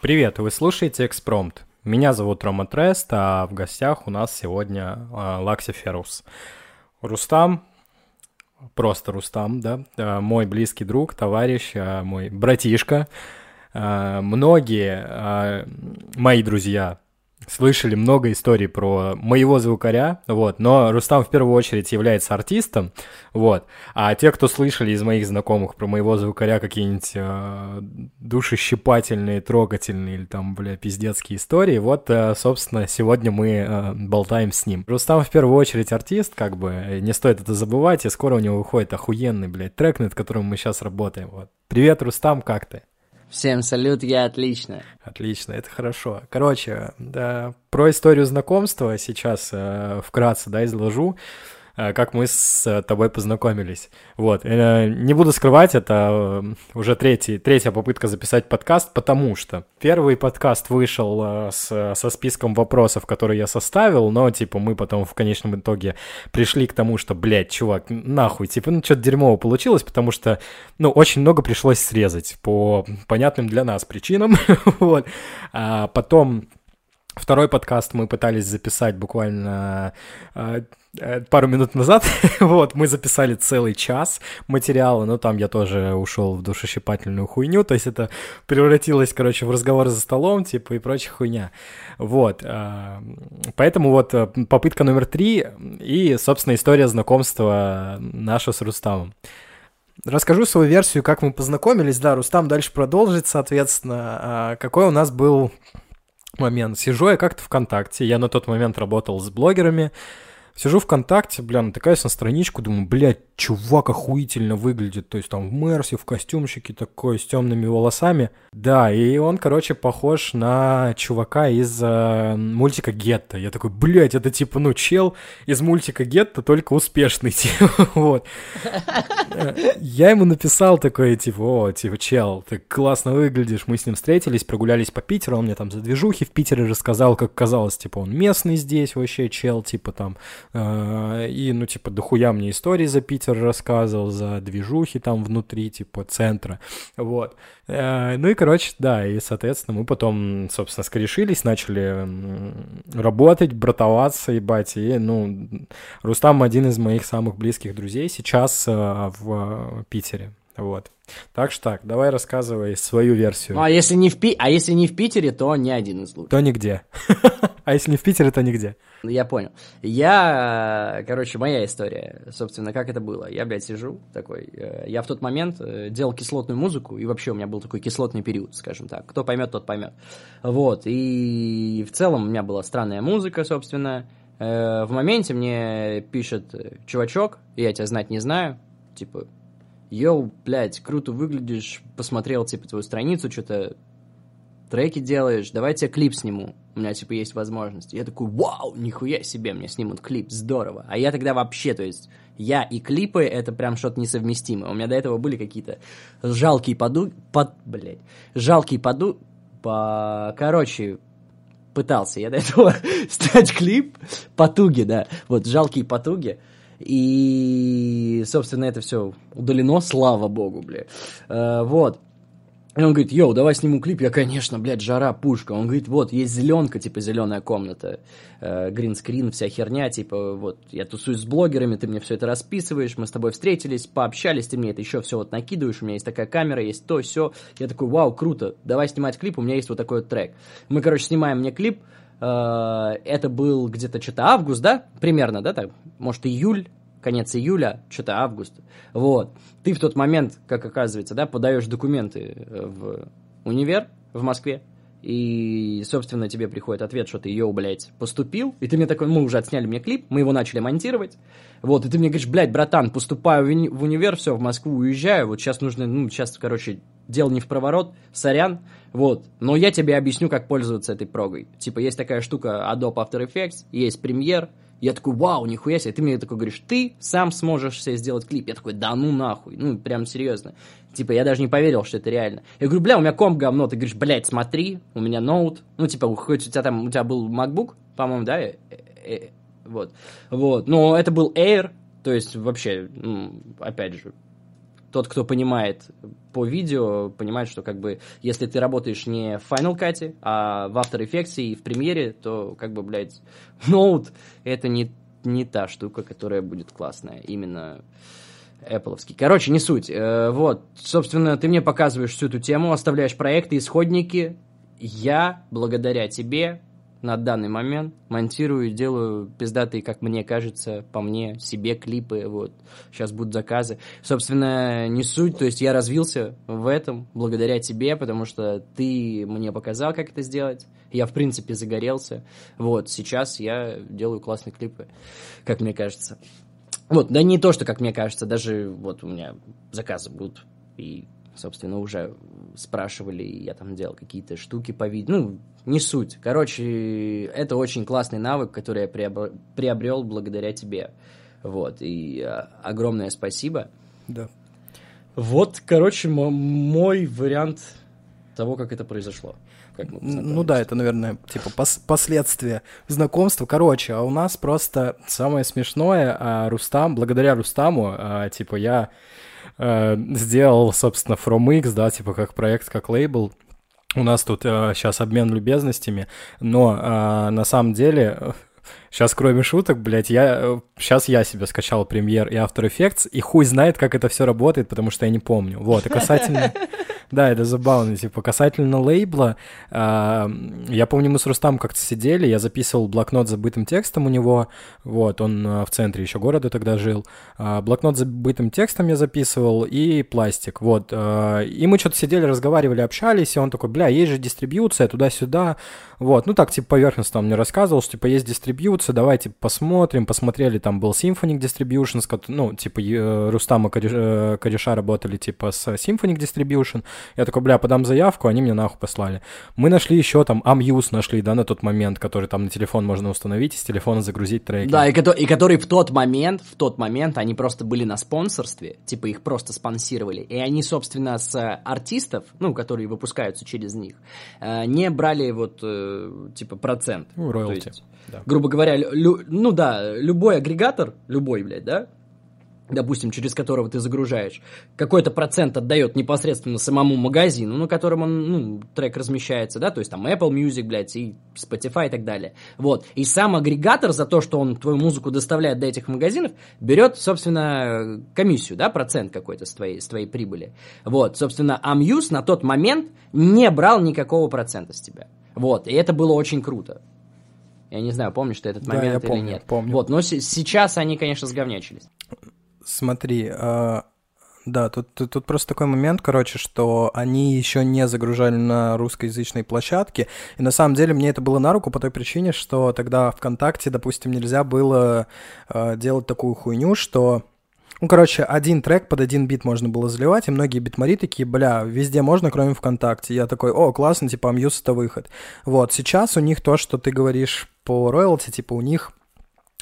Привет, вы слушаете Экспромт. Меня зовут Рома Трест, а в гостях у нас сегодня э, Лакси Ферус. Рустам, просто Рустам, да, э, мой близкий друг, товарищ, э, мой братишка. Многие мои друзья слышали много историй про моего звукаря, вот, но Рустам в первую очередь является артистом, вот, а те, кто слышали из моих знакомых про моего звукаря какие-нибудь э, душещипательные, трогательные или там, бля, пиздецкие истории, вот, э, собственно, сегодня мы э, болтаем с ним. Рустам в первую очередь артист, как бы, не стоит это забывать, и скоро у него выходит охуенный, блядь, трек, над которым мы сейчас работаем, вот. Привет, Рустам, как ты? Всем салют, я отлично. Отлично, это хорошо. Короче, да, про историю знакомства сейчас э, вкратце, да, изложу. Э, как мы с э, тобой познакомились. Вот. Э, не буду скрывать, это уже третий, третья попытка записать подкаст, потому что первый подкаст вышел с, со списком вопросов, которые я составил, но, типа, мы потом в конечном итоге пришли к тому, что, блядь, чувак, нахуй, типа, ну, что-то дерьмово получилось, потому что, ну, очень много пришлось срезать по понятным для нас причинам, вот. А потом Второй подкаст мы пытались записать буквально э, э, пару минут назад. вот, мы записали целый час материала, но там я тоже ушел в душещипательную хуйню, то есть это превратилось, короче, в разговор за столом, типа, и прочая хуйня. Вот, э, поэтому вот попытка номер три и, собственно, история знакомства наша с Рустамом. Расскажу свою версию, как мы познакомились. Да, Рустам дальше продолжит, соответственно. Какой у нас был момент. Сижу я как-то ВКонтакте, я на тот момент работал с блогерами, Сижу ВКонтакте, бля, натыкаюсь на страничку, думаю, блядь, чувак охуительно выглядит. То есть там в Мерсе, в костюмчике такой, с темными волосами. Да, и он, короче, похож на чувака из э, мультика Гетто. Я такой, блядь, это типа, ну, чел из мультика Гетто, только успешный, типа, вот. Я ему написал такой, типа, о, типа, чел, ты классно выглядишь. Мы с ним встретились, прогулялись по Питеру, он мне там за движухи в Питере рассказал, как казалось, типа, он местный здесь вообще, чел, типа, там, Э, и, ну, типа, дохуя мне истории за Питер рассказывал, за движухи там внутри, типа, центра, вот. Э, ну и, короче, да, и, соответственно, мы потом, собственно, скорешились, начали работать, братоваться, ебать, и, ну, Рустам один из моих самых близких друзей сейчас э, в Питере, вот. Так что так, давай рассказывай свою версию. Ну, а если не в, Пи... а если не в Питере, то не один из лучших. То нигде. а если не в Питере, то нигде. Я понял. Я, короче, моя история, собственно, как это было. Я, блядь, сижу такой. Э, я в тот момент э, делал кислотную музыку, и вообще у меня был такой кислотный период, скажем так. Кто поймет, тот поймет. Вот. И в целом у меня была странная музыка, собственно. Э, в моменте мне пишет чувачок, я тебя знать не знаю, типа, йоу, блядь, круто выглядишь, посмотрел, типа, твою страницу, что-то треки делаешь, давай тебе клип сниму. У меня, типа, есть возможность. Я такой, вау, нихуя себе, мне снимут клип, здорово. А я тогда вообще, то есть, я и клипы, это прям что-то несовместимое. У меня до этого были какие-то жалкие поду... Под... Блядь. Жалкие поду... По... Короче, пытался я до этого снять клип. Потуги, да. Вот, жалкие потуги. И, собственно, это все удалено, слава богу, бля. Э, вот. И он говорит, йоу, давай сниму клип. Я, конечно, блядь, жара, пушка. Он говорит, вот, есть зеленка, типа, зеленая комната, э, гринскрин, вся херня, типа, вот, я тусуюсь с блогерами, ты мне все это расписываешь, мы с тобой встретились, пообщались, ты мне это еще все вот накидываешь, у меня есть такая камера, есть то, все. Я такой, вау, круто, давай снимать клип, у меня есть вот такой вот трек. Мы, короче, снимаем мне клип, э, это был где-то что-то август, да, примерно, да, так, может, июль, конец июля, что-то август. Вот. Ты в тот момент, как оказывается, да, подаешь документы э, в универ в Москве, и, собственно, тебе приходит ответ, что ты, йоу, блядь, поступил, и ты мне такой, мы уже отсняли мне клип, мы его начали монтировать, вот, и ты мне говоришь, блядь, братан, поступаю в универ, все, в Москву уезжаю, вот сейчас нужно, ну, сейчас, короче, дело не в проворот, сорян, вот, но я тебе объясню, как пользоваться этой прогой. Типа, есть такая штука Adobe After Effects, есть Premiere, я такой, вау, нихуя себе. Ты мне такой говоришь, ты сам сможешь себе сделать клип. Я такой, да ну нахуй. Ну, прям серьезно. Типа, я даже не поверил, что это реально. Я говорю, бля, у меня комп говно. Ты говоришь, блядь, смотри, у меня ноут. Ну, типа, хоть у тебя там, у тебя был MacBook, по-моему, да? Э, э, э, вот. Вот. Но это был Air, то есть, вообще, ну, опять же, тот, кто понимает по видео, понимает, что как бы, если ты работаешь не в Final Cut, а в After Effects и в премьере, то как бы, блядь, ноут это не, не та штука, которая будет классная. Именно Apple. Короче, не суть. Э, вот, собственно, ты мне показываешь всю эту тему, оставляешь проекты, исходники. Я, благодаря тебе, на данный момент монтирую, делаю пиздатые, как мне кажется, по мне, себе клипы, вот, сейчас будут заказы. Собственно, не суть, то есть я развился в этом благодаря тебе, потому что ты мне показал, как это сделать, я, в принципе, загорелся, вот, сейчас я делаю классные клипы, как мне кажется. Вот, да не то, что, как мне кажется, даже вот у меня заказы будут, и собственно, уже спрашивали, я там делал какие-то штуки по видео, ну, не суть. Короче, это очень классный навык, который я приобрел, благодаря тебе. Вот, и а, огромное спасибо. Да. Вот, короче, мой вариант того, как это произошло. Как ну да, это, наверное, типа пос последствия знакомства. Короче, а у нас просто самое смешное, а Рустам, благодаря Рустаму, а, типа я а, сделал, собственно, From X, да, типа как проект, как лейбл, у нас тут э, сейчас обмен любезностями, но э, на самом деле Сейчас, кроме шуток, блядь, я... Сейчас я себе скачал премьер и After Effects, и хуй знает, как это все работает, потому что я не помню. Вот, и касательно... Да, это забавно. Типа, касательно лейбла, э, я помню, мы с Рустам как-то сидели, я записывал блокнот с забытым текстом у него, вот, он э, в центре еще города тогда жил. Э, блокнот с забытым текстом я записывал и пластик, вот. Э, и мы что-то сидели, разговаривали, общались, и он такой, бля, есть же дистрибьюция туда-сюда, вот. Ну, так, типа, поверхностно он мне рассказывал, что, типа, есть дистрибьюция, давайте посмотрим, посмотрели, там был Symphonic Distribution, ну, типа, э, Рустам и э, Кореша работали, типа, с Symphonic Distribution, я такой, бля, подам заявку, они мне нахуй послали. Мы нашли еще там Amuse нашли, да, на тот момент, который там на телефон можно установить, из телефона загрузить треки. Да, и, и который в тот момент, в тот момент они просто были на спонсорстве, типа их просто спонсировали, и они, собственно, с артистов, ну, которые выпускаются через них, э, не брали вот, э, типа, процент. Ну, роялти. Да. Грубо говоря, лю, ну да, любой агрегатор, любой, блядь, да, допустим, через которого ты загружаешь, какой-то процент отдает непосредственно самому магазину, на котором он, ну, трек размещается, да, то есть там Apple Music, блядь, и Spotify и так далее. Вот. И сам агрегатор за то, что он твою музыку доставляет до этих магазинов, берет, собственно, комиссию, да, процент какой-то с твоей, с твоей прибыли. Вот. Собственно, Amuse на тот момент не брал никакого процента с тебя. Вот. И это было очень круто. Я не знаю, помнишь ты этот момент да, я или помню, нет. Помню. Вот, но сейчас они, конечно, сговнячились. Смотри, э, да, тут, тут, тут просто такой момент, короче, что они еще не загружали на русскоязычной площадке, и на самом деле мне это было на руку по той причине, что тогда ВКонтакте, допустим, нельзя было э, делать такую хуйню, что ну, короче, один трек под один бит можно было заливать, и многие битмари такие, бля, везде можно, кроме ВКонтакте. Я такой, о, классно, типа, Amuse это выход. Вот, сейчас у них то, что ты говоришь по роялти, типа, у них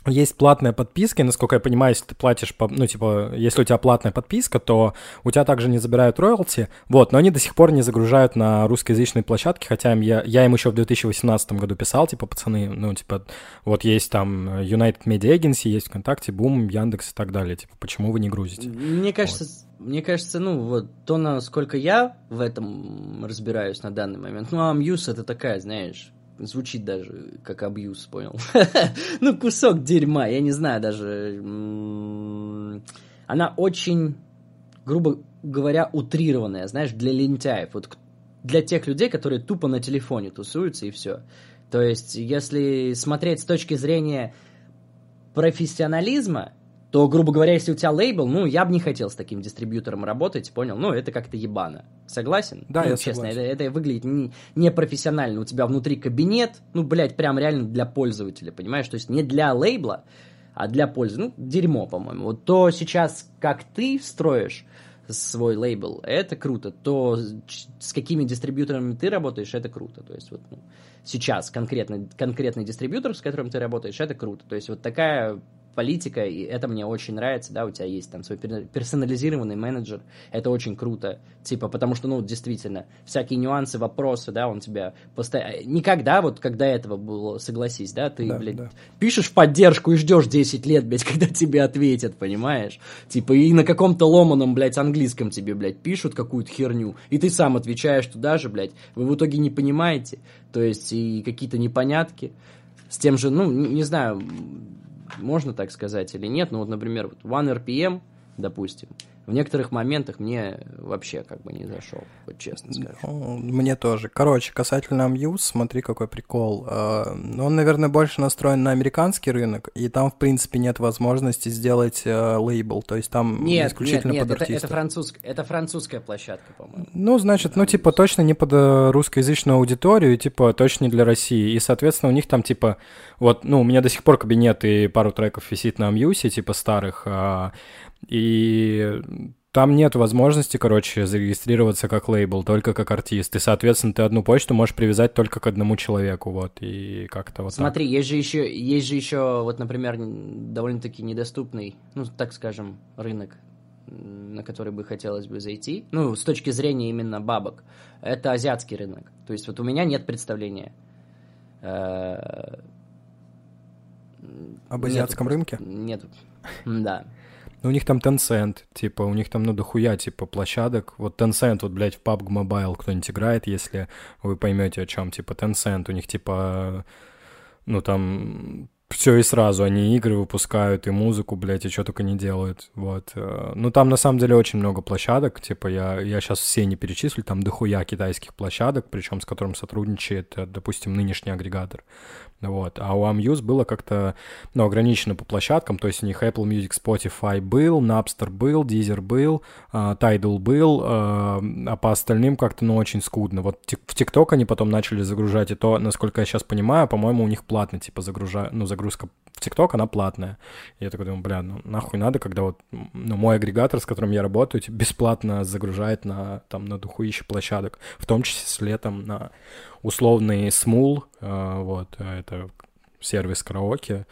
есть платная подписка, и, насколько я понимаю, если ты платишь, по, ну, типа, если у тебя платная подписка, то у тебя также не забирают роялти, вот, но они до сих пор не загружают на русскоязычной площадке, хотя им, я, я им еще в 2018 году писал, типа, пацаны, ну, типа, вот есть там United Media Agency, есть ВКонтакте, Бум, Яндекс и так далее, типа, почему вы не грузите? Мне кажется, вот. мне кажется, ну, вот, то, насколько я в этом разбираюсь на данный момент, ну, Amuse это такая, знаешь, звучит даже как абьюз, понял? ну, кусок дерьма, я не знаю даже. Она очень, грубо говоря, утрированная, знаешь, для лентяев. Вот для тех людей, которые тупо на телефоне тусуются и все. То есть, если смотреть с точки зрения профессионализма, то, грубо говоря, если у тебя лейбл, ну, я бы не хотел с таким дистрибьютором работать, понял? Ну, это как-то ебано. Согласен? Да, ну, я честно, согласен. Это, это выглядит не, непрофессионально. У тебя внутри кабинет, ну, блядь, прям реально для пользователя, понимаешь? То есть не для лейбла, а для пользы. Ну, дерьмо, по-моему. Вот то сейчас, как ты строишь свой лейбл, это круто. То, с какими дистрибьюторами ты работаешь, это круто. То есть вот ну, сейчас конкретно, конкретный дистрибьютор, с которым ты работаешь, это круто. То есть вот такая политика, и это мне очень нравится, да, у тебя есть там свой персонализированный менеджер, это очень круто, типа, потому что, ну, действительно, всякие нюансы, вопросы, да, он тебя постоянно... Никогда, вот, когда этого было, согласись, да, ты, да, блядь, да. пишешь в поддержку и ждешь 10 лет, блядь, когда тебе ответят, понимаешь? Типа, и на каком-то ломаном, блядь, английском тебе, блядь, пишут какую-то херню, и ты сам отвечаешь туда же, блядь, вы в итоге не понимаете, то есть, и какие-то непонятки, с тем же, ну, не, не знаю, можно так сказать или нет, но вот, например, вот OneRPM, допустим, в некоторых моментах мне вообще как бы не зашел, вот честно скажу. Ну, мне тоже. Короче, касательно Muse, смотри, какой прикол. А, он, наверное, больше настроен на американский рынок, и там, в принципе, нет возможности сделать э, лейбл, то есть там нет, исключительно нет, нет, под это, это, француз, это французская площадка, по-моему. Ну, значит, ну, типа, точно не под э, русскоязычную аудиторию, типа, точно не для России, и, соответственно, у них там, типа, вот, ну, у меня до сих пор кабинет и пару треков висит на Muse, типа, старых, а, и там нет возможности, короче, зарегистрироваться как лейбл, только как артист. И, соответственно, ты одну почту можешь привязать только к одному человеку, вот, и как-то вот Смотри, так. есть же еще, есть же еще, вот, например, довольно-таки недоступный, ну, так скажем, рынок, на который бы хотелось бы зайти, ну, с точки зрения именно бабок, это азиатский рынок. То есть вот у меня нет представления. Э, Об азиатском рынке? Нет, да. Ну, у них там Tencent, типа, у них там, ну, дохуя, типа, площадок. Вот Tencent, вот, блядь, в PUBG Mobile кто-нибудь играет, если вы поймете, о чем, типа, Tencent, у них, типа, ну, там все и сразу. Они игры выпускают, и музыку, блядь, и что только не делают. Вот. Э, ну, там на самом деле очень много площадок. Типа, я, я сейчас все не перечислю, там дохуя китайских площадок, причем с которым сотрудничает, э, допустим, нынешний агрегатор. Вот. А у Amuse было как-то ну, ограничено по площадкам, то есть у них Apple Music, Spotify был, Napster был, Deezer был, uh, Tidal был, uh, а по остальным как-то, ну, очень скудно. Вот в TikTok они потом начали загружать, и то, насколько я сейчас понимаю, по-моему, у них платно, типа, загружа... ну, загрузка в TikTok, она платная. Я такой думаю, бля, ну, нахуй надо, когда вот, ну, мой агрегатор, с которым я работаю, типа, бесплатно загружает на, там, на духуище площадок, в том числе, там, на условный смул, э, вот, это сервис караоке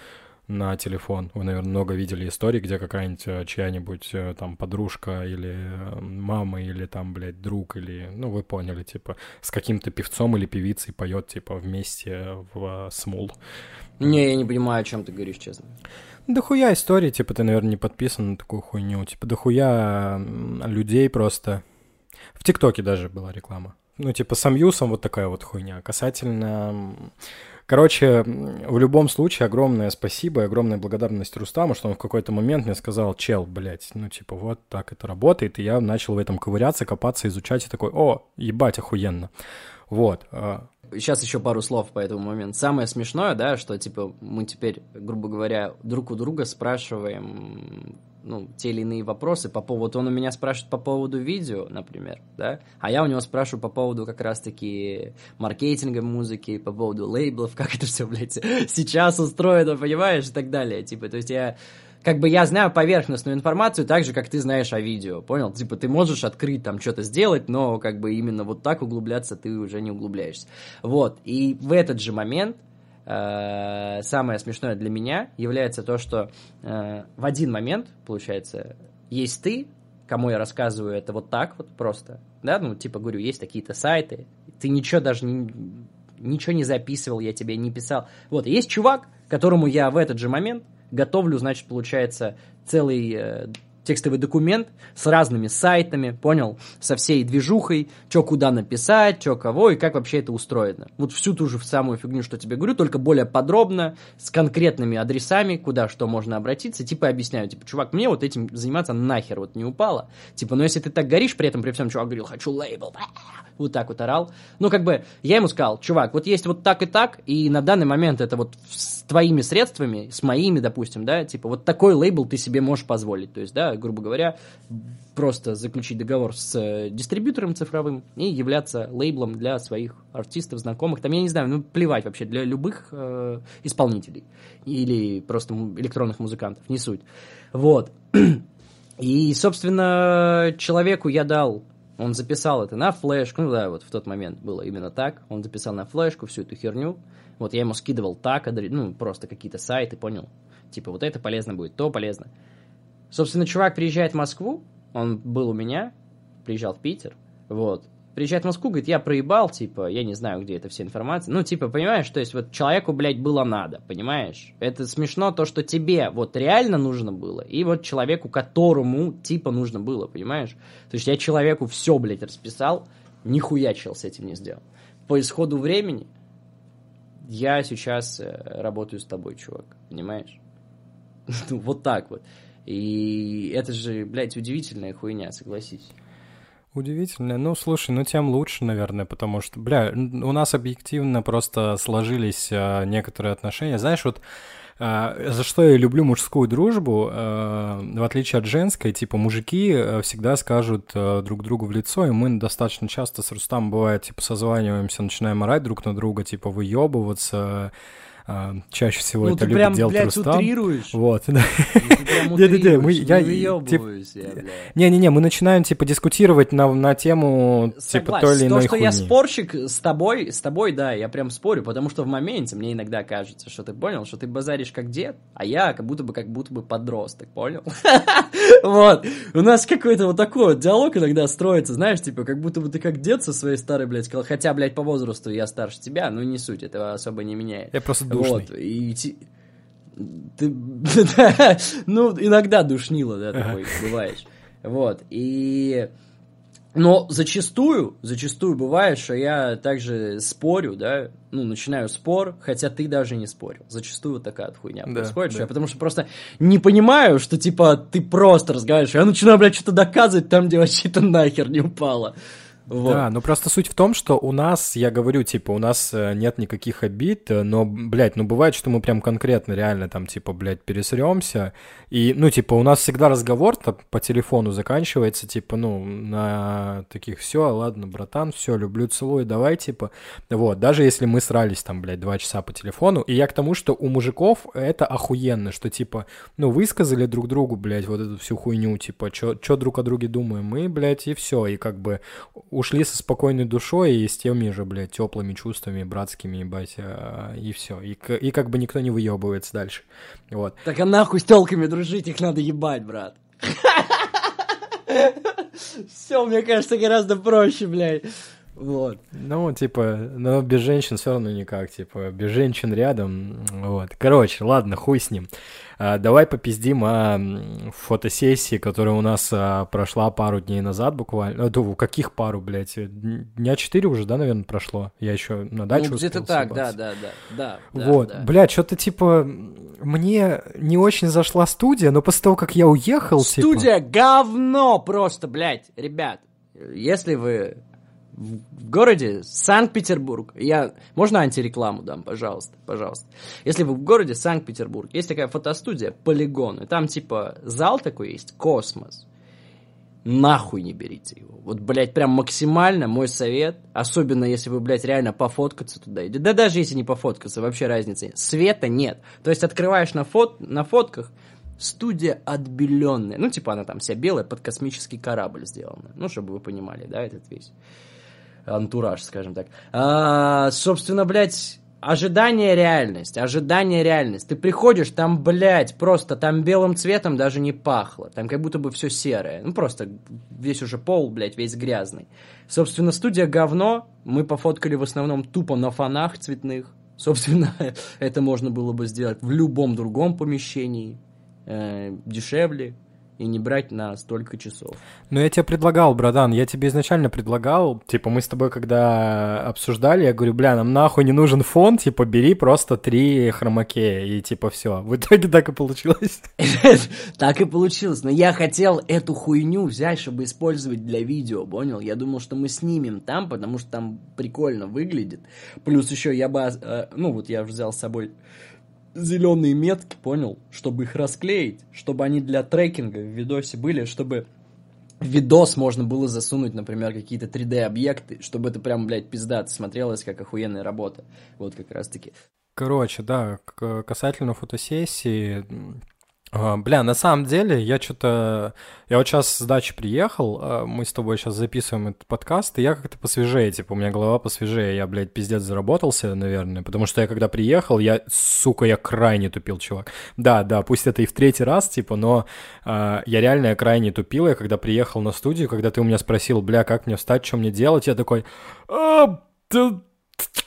на телефон. Вы, наверное, много видели истории, где какая-нибудь э, чья-нибудь э, там подружка или мама или там, блядь, друг или, ну, вы поняли, типа, с каким-то певцом или певицей поет, типа, вместе в смул. Не, я не понимаю, о чем ты говоришь, честно. Да хуя истории, типа, ты, наверное, не подписан на такую хуйню. Типа, да хуя людей просто... В ТикТоке даже была реклама. Ну, типа, с Амьюсом вот такая вот хуйня. Касательно... Короче, в любом случае, огромное спасибо и огромная благодарность Рустаму, что он в какой-то момент мне сказал, чел, блядь, ну, типа, вот так это работает, и я начал в этом ковыряться, копаться, изучать, и такой, о, ебать, охуенно. Вот. Сейчас а. еще пару слов по этому моменту. Самое смешное, да, что, типа, мы теперь, грубо говоря, друг у друга спрашиваем ну, те или иные вопросы по поводу... Он у меня спрашивает по поводу видео, например, да, а я у него спрашиваю по поводу как раз-таки маркетинга музыки, по поводу лейблов, как это все, блядь, сейчас устроено, понимаешь, и так далее. Типа, то есть я как бы я знаю поверхностную информацию так же, как ты знаешь о видео, понял? Типа ты можешь открыть там что-то сделать, но как бы именно вот так углубляться ты уже не углубляешься. Вот, и в этот же момент самое смешное для меня является то, что э, в один момент, получается, есть ты, кому я рассказываю это вот так вот просто, да, ну, типа, говорю, есть такие-то сайты, ты ничего даже не, ничего не записывал, я тебе не писал. Вот, есть чувак, которому я в этот же момент готовлю, значит, получается, целый э, текстовый документ с разными сайтами, понял, со всей движухой, что куда написать, что кого и как вообще это устроено. Вот всю ту же самую фигню, что тебе говорю, только более подробно, с конкретными адресами, куда что можно обратиться, типа объясняю, типа, чувак, мне вот этим заниматься нахер вот не упало, типа, но если ты так горишь, при этом при всем чувак говорил, хочу лейбл, вот так вот орал, ну, как бы, я ему сказал, чувак, вот есть вот так и так, и на данный момент это вот с твоими средствами, с моими, допустим, да, типа, вот такой лейбл ты себе можешь позволить, то есть, да, грубо говоря, просто заключить договор с э, дистрибьютором цифровым и являться лейблом для своих артистов, знакомых. Там, я не знаю, ну, плевать вообще, для любых э, исполнителей или просто электронных музыкантов, не суть. Вот. И, собственно, человеку я дал он записал это на флешку, ну да, вот в тот момент было именно так. Он записал на флешку всю эту херню. Вот я ему скидывал так, ну просто какие-то сайты, понял? Типа, вот это полезно будет, то полезно. Собственно, чувак приезжает в Москву, он был у меня, приезжал в Питер, вот, приезжает в Москву, говорит, я проебал, типа, я не знаю, где эта вся информация. Ну, типа, понимаешь, то есть вот человеку, блядь, было надо, понимаешь? Это смешно то, что тебе вот реально нужно было, и вот человеку, которому, типа, нужно было, понимаешь? То есть я человеку все, блядь, расписал, нихуя чел с этим не сделал. По исходу времени я сейчас э, работаю с тобой, чувак, понимаешь? Ну, вот так вот. И это же, блядь, удивительная хуйня, согласись. Удивительно. Ну, слушай, ну тем лучше, наверное, потому что, бля, у нас объективно просто сложились а, некоторые отношения. Знаешь, вот а, за что я люблю мужскую дружбу, а, в отличие от женской, типа мужики а, всегда скажут а, друг другу в лицо, и мы достаточно часто с Рустам бывает, типа, созваниваемся, начинаем орать друг на друга, типа, выебываться, а, чаще всего ну, это любит прям, делать блядь, Рустам. утрируешь. Вот, да. Ну, Не-не-не, мы- я- не тип- выебываюсь я, блядь. Не-не-не, мы начинаем, типа, дискутировать на, на тему, типа, той или То, иной что я спорщик с тобой, с тобой, да, я прям спорю, потому что в моменте мне иногда кажется, что ты понял, что ты базаришь как дед, а я как будто бы, как будто бы подросток, понял? Вот. У нас какой-то вот такой вот диалог иногда строится, знаешь, типа, как будто бы ты как дед со своей старой, блядь, хотя, блядь, по возрасту я старше тебя, но не суть, этого особо не меняет. Я просто душный. Вот, и ти- ты, да, ну, иногда душнило, да, такой, бываешь. Вот, и... Но зачастую, зачастую бывает, что я также спорю, да, ну, начинаю спор, хотя ты даже не спорил. Зачастую вот такая вот хуйня Да, происходит, что да. я потому что просто не понимаю, что, типа, ты просто разговариваешь, я начинаю, блядь, что-то доказывать там, где вообще-то нахер не упало. Вот. Да, ну просто суть в том, что у нас, я говорю, типа, у нас э, нет никаких обид, э, но, блядь, ну бывает, что мы прям конкретно реально там, типа, блядь, пересремся, и, ну, типа, у нас всегда разговор по телефону заканчивается, типа, ну, на таких, все, ладно, братан, все, люблю, целую, давай, типа, вот, даже если мы срались там, блядь, два часа по телефону, и я к тому, что у мужиков это охуенно, что, типа, ну, высказали друг другу, блядь, вот эту всю хуйню, типа, что друг о друге думаем, мы, блядь, и все, и как бы ушли со спокойной душой и с теми же, блядь, теплыми чувствами, братскими, ебать, а, и все. И, и как бы никто не выебывается дальше. Вот. Так а нахуй с телками дружить, их надо ебать, брат. Все, мне кажется, гораздо проще, блядь. Вот. Ну, типа, но без женщин все равно никак, типа, без женщин рядом, вот. Короче, ладно, хуй с ним. А, давай попиздим о фотосессии, которая у нас а, прошла пару дней назад буквально. Ну, каких пару, блядь? Дня четыре уже, да, наверное, прошло? Я еще на дачу Ну, где-то так, да, да, да, да. Вот, да. блядь, что-то типа мне не очень зашла студия, но после того, как я уехал, типа... Студия говно просто, блядь, ребят. Если вы в городе Санкт-Петербург, я... Можно антирекламу дам, пожалуйста, пожалуйста. Если вы в городе Санкт-Петербург, есть такая фотостудия Полигон, и там типа зал такой есть, космос. Нахуй не берите его. Вот, блядь, прям максимально мой совет, особенно если вы, блядь, реально пофоткаться туда идете. Да даже если не пофоткаться, вообще разницы нет. Света нет. То есть открываешь на, фот... на фотках, студия отбеленная. Ну, типа она там вся белая, под космический корабль сделана. Ну, чтобы вы понимали, да, этот весь антураж, скажем так. А, собственно, блядь, ожидание реальность, ожидание реальность. Ты приходишь, там, блядь, просто там белым цветом даже не пахло. Там как будто бы все серое. Ну, просто весь уже пол, блядь, весь грязный. Собственно, студия говно. Мы пофоткали в основном тупо на фонах цветных. Собственно, это можно было бы сделать в любом другом помещении. э, дешевле и не брать на столько часов. Ну, я тебе предлагал, братан, я тебе изначально предлагал, типа, мы с тобой когда обсуждали, я говорю, бля, нам нахуй не нужен фон, типа, бери просто три хромакея, и типа все. В итоге так и получилось. Так и получилось. Но я хотел эту хуйню взять, чтобы использовать для видео, понял? Я думал, что мы снимем там, потому что там прикольно выглядит. Плюс еще я бы, э, ну вот я взял с собой зеленые метки, понял? Чтобы их расклеить, чтобы они для трекинга в видосе были, чтобы в видос можно было засунуть, например, какие-то 3D-объекты, чтобы это прям, блядь, пиздато смотрелось, как охуенная работа. Вот как раз-таки. Короче, да, касательно фотосессии, бля, на самом деле, я что-то... Я вот сейчас с дачи приехал, а, мы с тобой сейчас записываем этот подкаст, и я как-то посвежее, типа, у меня голова посвежее, я, блядь, пиздец заработался, наверное, потому что я когда приехал, я, сука, я крайне тупил, чувак. Да, да, пусть это и в третий раз, типа, но э, я реально крайне тупил, я когда приехал на студию, когда ты у меня спросил, бля, как мне встать, что мне делать, я такой, а, да,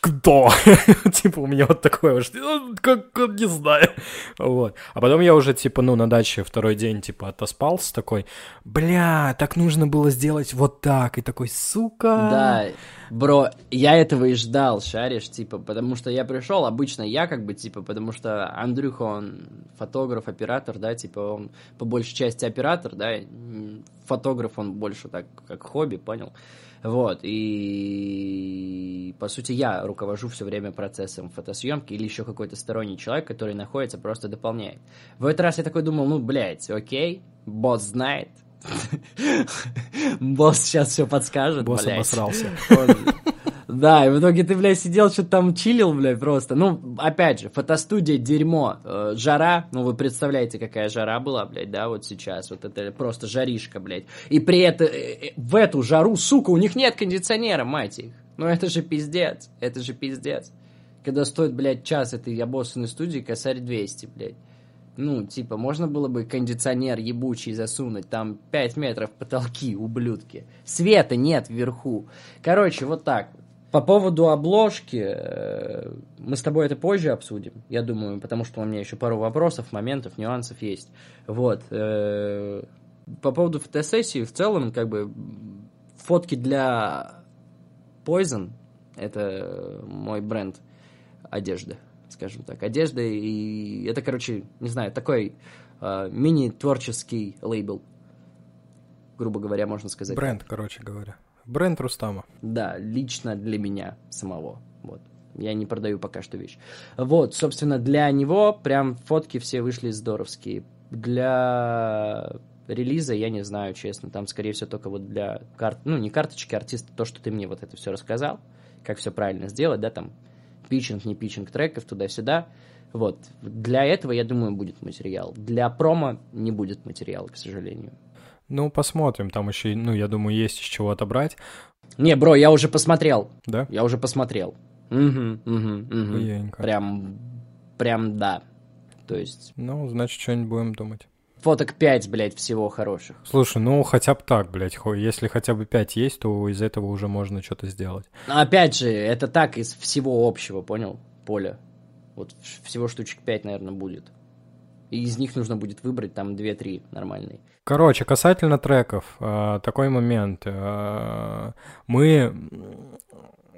кто? типа, у меня вот такое, что, как, не знаю. вот. А потом я уже, типа, ну, на даче второй день, типа, отоспался такой, бля, так нужно было сделать вот так. И такой, сука. Да, бро, я этого и ждал, шаришь, типа, потому что я пришел, обычно я, как бы, типа, потому что Андрюха, он фотограф, оператор, да, типа, он по большей части оператор, да, фотограф, он больше так, как хобби, понял? Вот, и по сути я руковожу все время процессом фотосъемки или еще какой-то сторонний человек, который находится, просто дополняет. В этот раз я такой думал, ну, блядь, окей, босс знает, Босс сейчас все подскажет, Босс блядь. обосрался. Да, и в итоге ты, блядь, сидел, что-то там чилил, блядь, просто. Ну, опять же, фотостудия дерьмо. Э, жара, ну, вы представляете, какая жара была, блядь, да, вот сейчас. Вот это просто жаришка, блядь. И при этом э, э, в эту жару, сука, у них нет кондиционера, мать их. Ну, это же пиздец, это же пиздец. Когда стоит, блядь, час этой обоссанной студии, косарь 200, блядь. Ну, типа, можно было бы кондиционер ебучий засунуть, там 5 метров потолки, ублюдки. Света нет вверху. Короче, вот так. По поводу обложки, э, мы с тобой это позже обсудим, я думаю, потому что у меня еще пару вопросов, моментов, нюансов есть. Вот. Э, по поводу фотосессии, в целом, как бы, фотки для Poison, это мой бренд одежды, скажем так. Одежда, и это, короче, не знаю, такой э, мини-творческий лейбл, грубо говоря, можно сказать. Бренд, короче говоря. Бренд Рустама. Да, лично для меня самого. Вот. Я не продаю пока что вещь. Вот, собственно, для него прям фотки все вышли здоровские. Для релиза я не знаю, честно. Там, скорее всего, только вот для карт... Ну, не карточки артиста, то, что ты мне вот это все рассказал, как все правильно сделать, да, там, питчинг, не питчинг треков, туда-сюда. Вот. Для этого, я думаю, будет материал. Для промо не будет материала, к сожалению. Ну, посмотрим. Там еще, ну, я думаю, есть из чего отобрать. Не, бро, я уже посмотрел. Да? Я уже посмотрел. Угу, угу, угу. Прям, прям да. То есть... Ну, значит, что-нибудь будем думать. Фоток 5, блядь, всего хороших. Слушай, ну хотя бы так, блядь. Если хотя бы 5 есть, то из этого уже можно что-то сделать. Но опять же, это так из всего общего, понял? Поля. Вот всего штучек 5, наверное, будет. И из них нужно будет выбрать там 2-3 нормальные. Короче, касательно треков, э, такой момент. Э, мы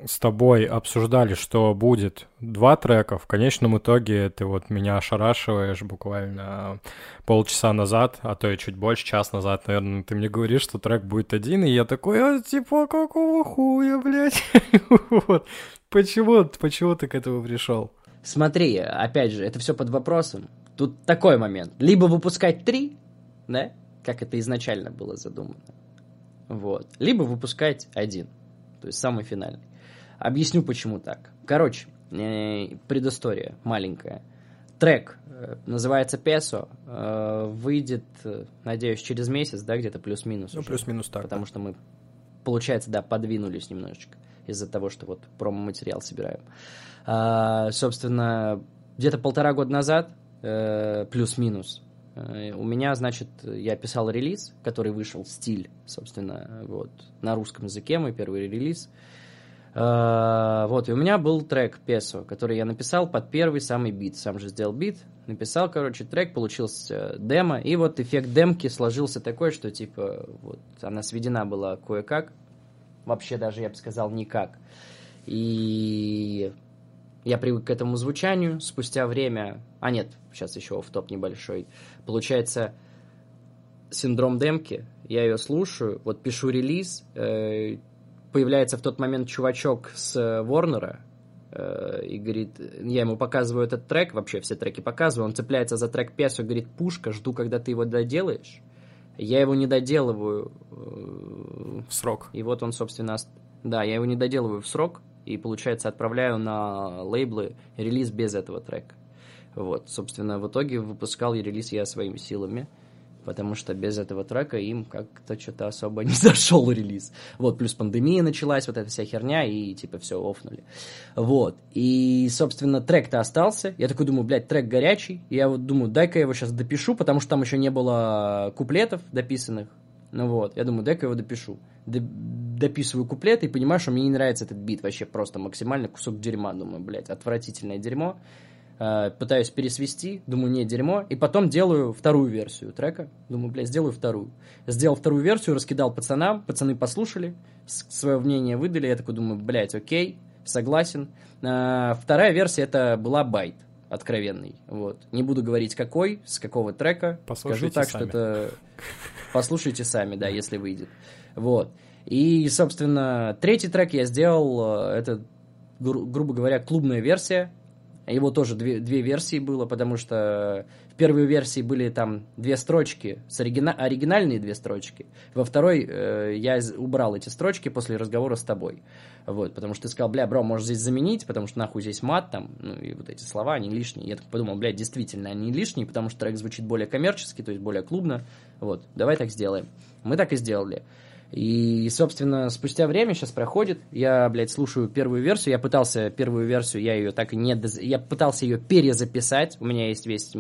с тобой обсуждали, что будет два трека. В конечном итоге ты вот меня ошарашиваешь буквально полчаса назад, а то и чуть больше, час назад, наверное, ты мне говоришь, что трек будет один, и я такой, а, типа, какого хуя, блядь? Почему, почему ты к этому пришел? Смотри, опять же, это все под вопросом. Тут такой момент. Либо выпускать три, да, как это изначально было задумано. Вот. Либо выпускать один, то есть самый финальный. Объясню, почему так. Короче, э, предыстория маленькая. Трек э, называется «Песо», э, выйдет, надеюсь, через месяц, да, где-то плюс-минус. Ну, плюс-минус так. Потому да. что мы, получается, да, подвинулись немножечко из-за того, что вот промо-материал собираем. А, собственно, где-то полтора года назад, плюс-минус, у меня, значит, я писал релиз, который вышел, стиль, собственно, вот, на русском языке, мой первый релиз – Uh, вот, и у меня был трек Песо, который я написал под первый самый бит. Сам же сделал бит, написал, короче, трек, получился демо, и вот эффект демки сложился такой, что, типа, вот, она сведена была кое-как, вообще даже, я бы сказал, никак. И я привык к этому звучанию, спустя время... А нет, сейчас еще в топ небольшой. Получается, синдром демки, я ее слушаю, вот пишу релиз, э, появляется в тот момент чувачок с Ворнера э, и говорит, я ему показываю этот трек, вообще все треки показываю, он цепляется за трек Песо, говорит, пушка, жду, когда ты его доделаешь. Я его не доделываю э, в срок. И вот он, собственно, да, я его не доделываю в срок, и, получается, отправляю на лейблы релиз без этого трека. Вот, собственно, в итоге выпускал и релиз я своими силами потому что без этого трека им как-то что-то особо не зашел релиз. Вот, плюс пандемия началась, вот эта вся херня, и типа все, офнули. Вот, и, собственно, трек-то остался. Я такой думаю, блядь, трек горячий. Я вот думаю, дай-ка я его сейчас допишу, потому что там еще не было куплетов дописанных. Ну вот, я думаю, дай-ка его допишу. Дописываю куплеты и понимаю, что мне не нравится этот бит вообще просто максимально кусок дерьма. Думаю, блядь, отвратительное дерьмо. Э, пытаюсь пересвести, думаю, не, дерьмо, и потом делаю вторую версию трека, думаю, блядь, сделаю вторую. Сделал вторую версию, раскидал пацанам, пацаны послушали, свое мнение выдали, я такой думаю, блядь, окей, согласен. Э, вторая версия это была байт откровенный, вот. Не буду говорить какой, с какого трека, Послушайте скажу так, сами. что это... Послушайте сами, да, если выйдет. Вот. И, собственно, третий трек я сделал, э, это, гру- грубо говоря, клубная версия, его тоже две, две версии было, потому что в первой версии были там две строчки, с оригина... оригинальные две строчки. Во второй э, я убрал эти строчки после разговора с тобой. Вот, потому что ты сказал, бля, бро, можешь здесь заменить, потому что нахуй здесь мат там, ну и вот эти слова, они лишние. Я так подумал, блядь, действительно, они лишние, потому что трек звучит более коммерчески, то есть более клубно. Вот, давай так сделаем. Мы так и сделали. И, собственно, спустя время сейчас проходит, я, блядь, слушаю первую версию, я пытался первую версию, я ее так и не... доз- Я пытался ее перезаписать, у меня есть весь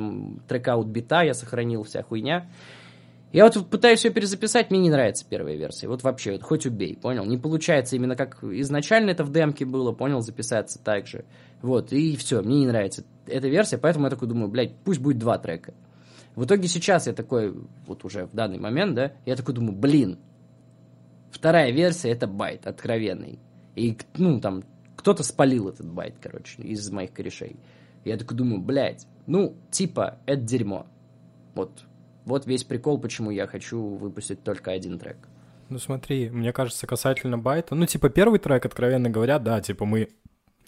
трекаут бита, я сохранил вся хуйня. Я вот пытаюсь ее перезаписать, мне не нравится первая версия. Вот вообще, вот хоть убей, понял? Не получается именно как изначально это в демке было, понял, записаться так же. Вот, и все, мне не нравится эта версия, поэтому я такой думаю, блядь, пусть будет два трека. В итоге сейчас я такой, вот уже в данный момент, да, я такой думаю, блин, Вторая версия это байт откровенный. И, ну, там, кто-то спалил этот байт, короче, из моих корешей. Я такой думаю, блядь, ну, типа, это дерьмо. Вот, вот весь прикол, почему я хочу выпустить только один трек. Ну смотри, мне кажется, касательно байта, ну типа первый трек, откровенно говоря, да, типа мы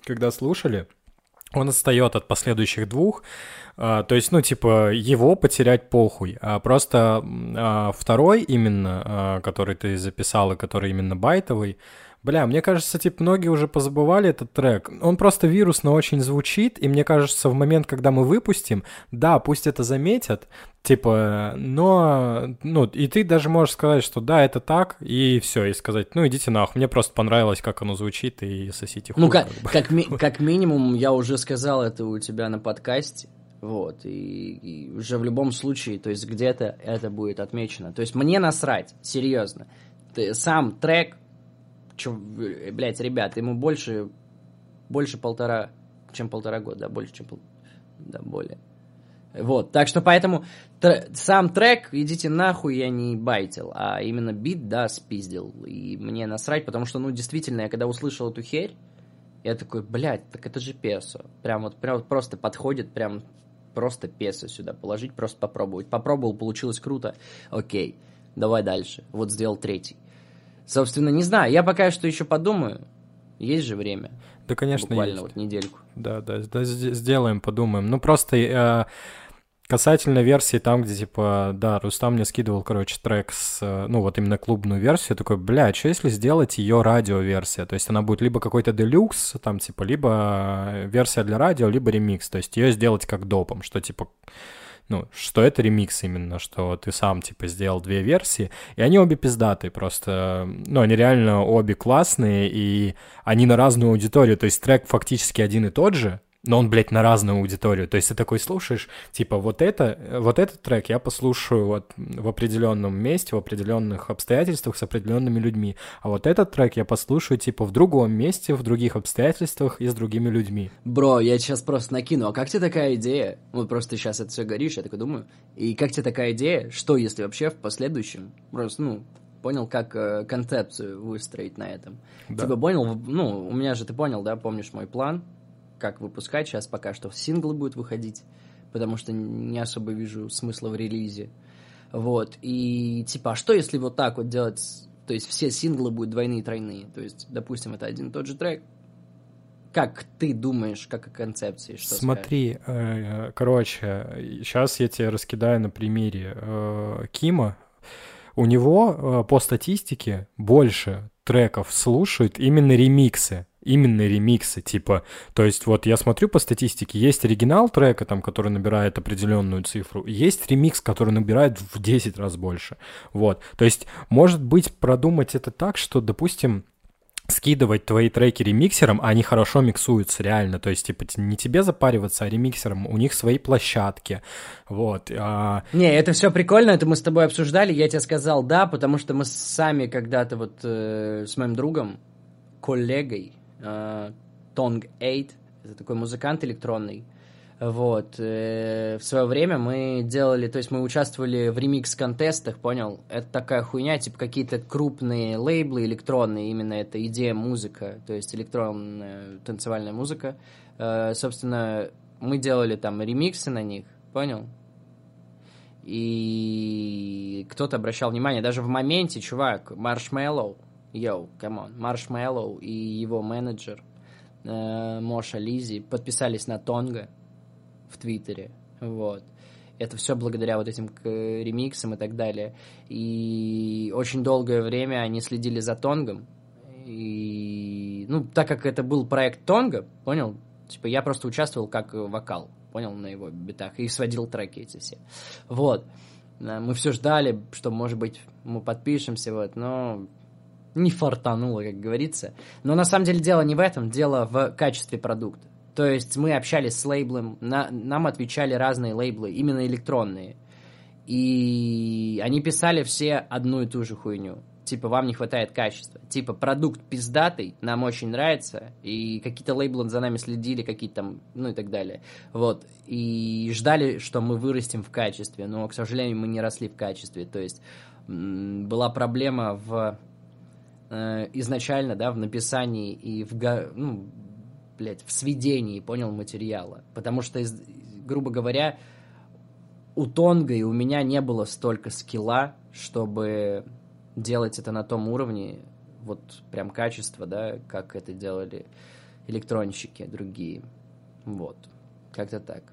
когда слушали, он отстает от последующих двух, а, то есть, ну, типа, его потерять похуй, а просто а, второй именно, а, который ты записал и который именно байтовый, бля, мне кажется, типа, многие уже позабывали этот трек, он просто вирусно очень звучит, и мне кажется, в момент, когда мы выпустим, да, пусть это заметят, типа, но, ну, и ты даже можешь сказать, что да, это так, и все, и сказать, ну, идите нахуй, мне просто понравилось, как оно звучит, и сосите хуй. Ну, как, как бы. как, ми- как минимум, я уже сказал это у тебя на подкасте. Вот, и, и уже в любом случае, то есть где-то это будет отмечено. То есть мне насрать, серьезно. Ты, сам трек, чё, э, блядь, ребят, ему больше, больше полтора, чем полтора года, да, больше, чем пол, да, более. Вот, так что поэтому тр- сам трек, идите нахуй, я не байтил, а именно бит, да, спиздил. И мне насрать, потому что, ну, действительно, я когда услышал эту херь, я такой, блядь, так это же песо. Прям вот, прям вот просто подходит, прям просто песо сюда положить, просто попробовать. Попробовал, получилось круто. Окей, давай дальше. Вот сделал третий. Собственно, не знаю, я пока что еще подумаю. Есть же время. Да, конечно, Буквально есть. вот недельку. Да, да, да, сделаем, подумаем. Ну, просто э, касательно версии там, где, типа, да, Рустам мне скидывал, короче, трек с, э, ну, вот именно клубную версию, такой, бля, что если сделать ее радиоверсия? То есть она будет либо какой-то делюкс, там, типа, либо э, версия для радио, либо ремикс. То есть ее сделать как допом, что, типа, ну, что это ремикс именно, что ты сам, типа, сделал две версии, и они обе пиздатые просто, ну, они реально обе классные, и они на разную аудиторию, то есть трек фактически один и тот же, но он, блядь, на разную аудиторию. То есть ты такой слушаешь, типа, вот это, вот этот трек я послушаю вот в определенном месте, в определенных обстоятельствах с определенными людьми, а вот этот трек я послушаю, типа, в другом месте, в других обстоятельствах и с другими людьми. Бро, я сейчас просто накину, а как тебе такая идея? Вот просто сейчас это все говоришь, я такой думаю. И как тебе такая идея, что если вообще в последующем, просто, ну, понял, как э, концепцию выстроить на этом? Да. Типа понял, ну, у меня же ты понял, да, помнишь мой план, как выпускать сейчас пока что синглы будут выходить, потому что не особо вижу смысла в релизе. Вот, и типа, а что если вот так вот делать, то есть все синглы будут двойные тройные, то есть, допустим, это один и тот же трек, как ты думаешь, как о концепции? Что Смотри, э, короче, сейчас я тебе раскидаю на примере э, Кима. У него э, по статистике больше треков слушают именно ремиксы. Именно ремиксы, типа, то есть вот я смотрю по статистике, есть оригинал трека, там, который набирает определенную цифру, есть ремикс, который набирает в 10 раз больше, вот, то есть, может быть, продумать это так, что, допустим, скидывать твои треки ремиксером, а они хорошо миксуются реально, то есть, типа, не тебе запариваться, а ремиксером, у них свои площадки, вот. А... Не, это все прикольно, это мы с тобой обсуждали, я тебе сказал да, потому что мы сами когда-то вот э, с моим другом, коллегой, Tong 8, это такой музыкант электронный, вот. Э, в свое время мы делали, то есть мы участвовали в ремикс-контестах, понял? Это такая хуйня, типа какие-то крупные лейблы электронные, именно это идея музыка, то есть электронная танцевальная музыка. Э, собственно, мы делали там ремиксы на них, понял? И кто-то обращал внимание, даже в моменте, чувак, Marshmello, yo, come on, Marshmello и его менеджер э, Moe Shalizi подписались на Тонго, в Твиттере, вот. Это все благодаря вот этим ремиксам и так далее. И очень долгое время они следили за Тонгом. И, ну, так как это был проект Тонга, понял? Типа я просто участвовал как вокал, понял, на его битах, и сводил треки эти все. Вот. Мы все ждали, что, может быть, мы подпишемся, вот, но не фартануло, как говорится. Но на самом деле дело не в этом, дело в качестве продукта. То есть мы общались с лейблом, на, нам отвечали разные лейблы, именно электронные. И они писали все одну и ту же хуйню. Типа, вам не хватает качества. Типа, продукт пиздатый, нам очень нравится, и какие-то лейблы за нами следили, какие-то там, ну и так далее. Вот. И ждали, что мы вырастем в качестве, но, к сожалению, мы не росли в качестве. То есть, была проблема в э, изначально, да, в написании и в, ну, блядь, в сведении, понял, материала. Потому что, грубо говоря, у Тонга и у меня не было столько скилла, чтобы делать это на том уровне, вот прям качество, да, как это делали электронщики другие. Вот. Как-то так.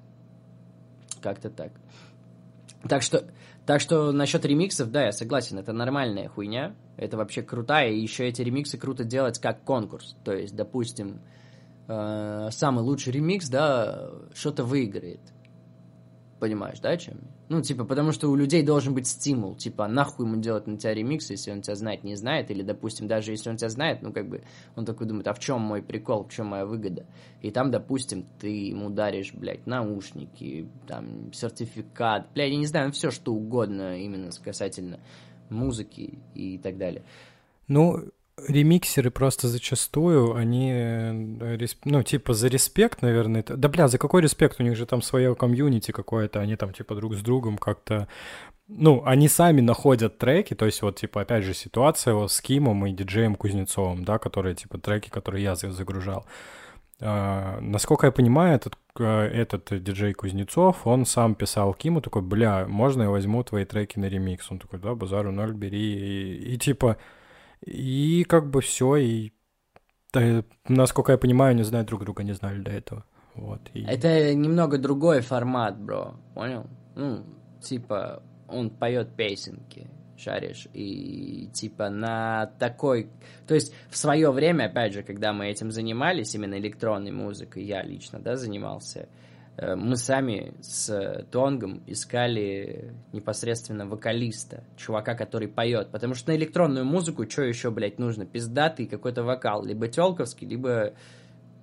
Как-то так. Так что, так что насчет ремиксов, да, я согласен, это нормальная хуйня. Это вообще крутая, и еще эти ремиксы круто делать как конкурс. То есть, допустим, э, самый лучший ремикс, да, что-то выиграет. Понимаешь, да, чем? Ну, типа, потому что у людей должен быть стимул. Типа, нахуй ему делать на тебя ремикс, если он тебя знает, не знает. Или, допустим, даже если он тебя знает, ну, как бы, он такой думает, а в чем мой прикол, в чем моя выгода? И там, допустим, ты ему даришь, блядь, наушники, там, сертификат, блядь, я не знаю, все что угодно именно касательно музыки и так далее. Ну, ремиксеры просто зачастую, они, э, ну, типа, за респект, наверное, да, бля, за какой респект? У них же там свое комьюнити какое-то, они там, типа, друг с другом как-то ну, они сами находят треки, то есть вот, типа, опять же, ситуация вот с Кимом и диджеем Кузнецовым, да, которые, типа, треки, которые я загружал. А, насколько я понимаю, этот, э, этот диджей Кузнецов, он сам писал Киму, такой, бля, можно я возьму твои треки на ремикс? Он такой, да, базару ноль, бери. И, и типа, и как бы все, и да, насколько я понимаю, они знают друг друга, не знали до этого. Вот, и... Это немного другой формат, бро, понял? Ну, типа, он поет песенки, шаришь, и типа на такой... То есть в свое время, опять же, когда мы этим занимались, именно электронной музыкой, я лично, да, занимался, мы сами с Тонгом искали непосредственно вокалиста, чувака, который поет. Потому что на электронную музыку что еще, блядь, нужно? Пиздатый какой-то вокал. Либо телковский, либо,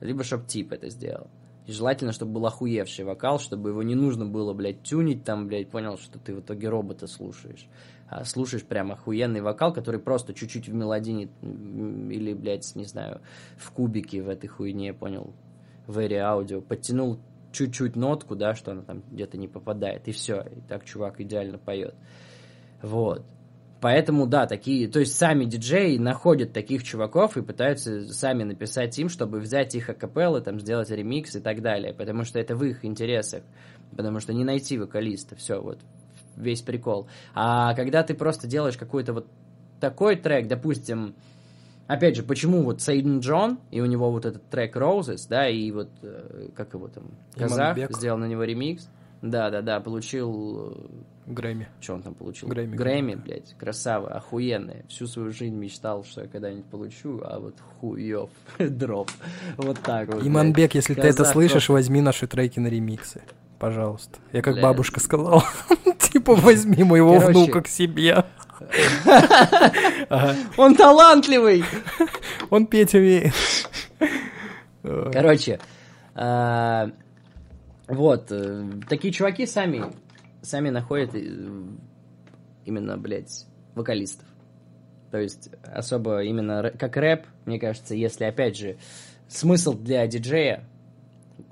либо чтоб тип это сделал. И желательно, чтобы был охуевший вокал, чтобы его не нужно было, блядь, тюнить там, блядь, понял, что ты в итоге робота слушаешь. А слушаешь прям охуенный вокал, который просто чуть-чуть в мелодине или, блядь, не знаю, в кубике в этой хуйне, понял, в эре аудио, подтянул чуть-чуть нотку, да, что она там где-то не попадает, и все, и так чувак идеально поет. Вот. Поэтому, да, такие, то есть сами диджеи находят таких чуваков и пытаются сами написать им, чтобы взять их акапеллы, там, сделать ремикс и так далее, потому что это в их интересах, потому что не найти вокалиста, все, вот, весь прикол. А когда ты просто делаешь какой-то вот такой трек, допустим, опять же, почему вот Сейден Джон, и у него вот этот трек Roses, да, и вот, э, как его там, Казах, сделал на него ремикс. Да, да, да, получил... э, Грэмми. Что он там получил? Грэмми. Грэмми, блядь, красава, охуенная. Всю свою жизнь мечтал, что я когда-нибудь получу, а вот хуёв, дроп. Вот так вот. Иманбек, если ты это Казах слышишь, возьми наши треки на ремиксы. Пожалуйста. Я как Бля. бабушка сказала. Типа, возьми моего Короче. внука к себе. Он талантливый! Он петь умеет. Короче, а, вот, э, такие чуваки сами, сами находят э, именно, блядь, вокалистов. То есть, особо именно как рэп, мне кажется, если, опять же, смысл для диджея,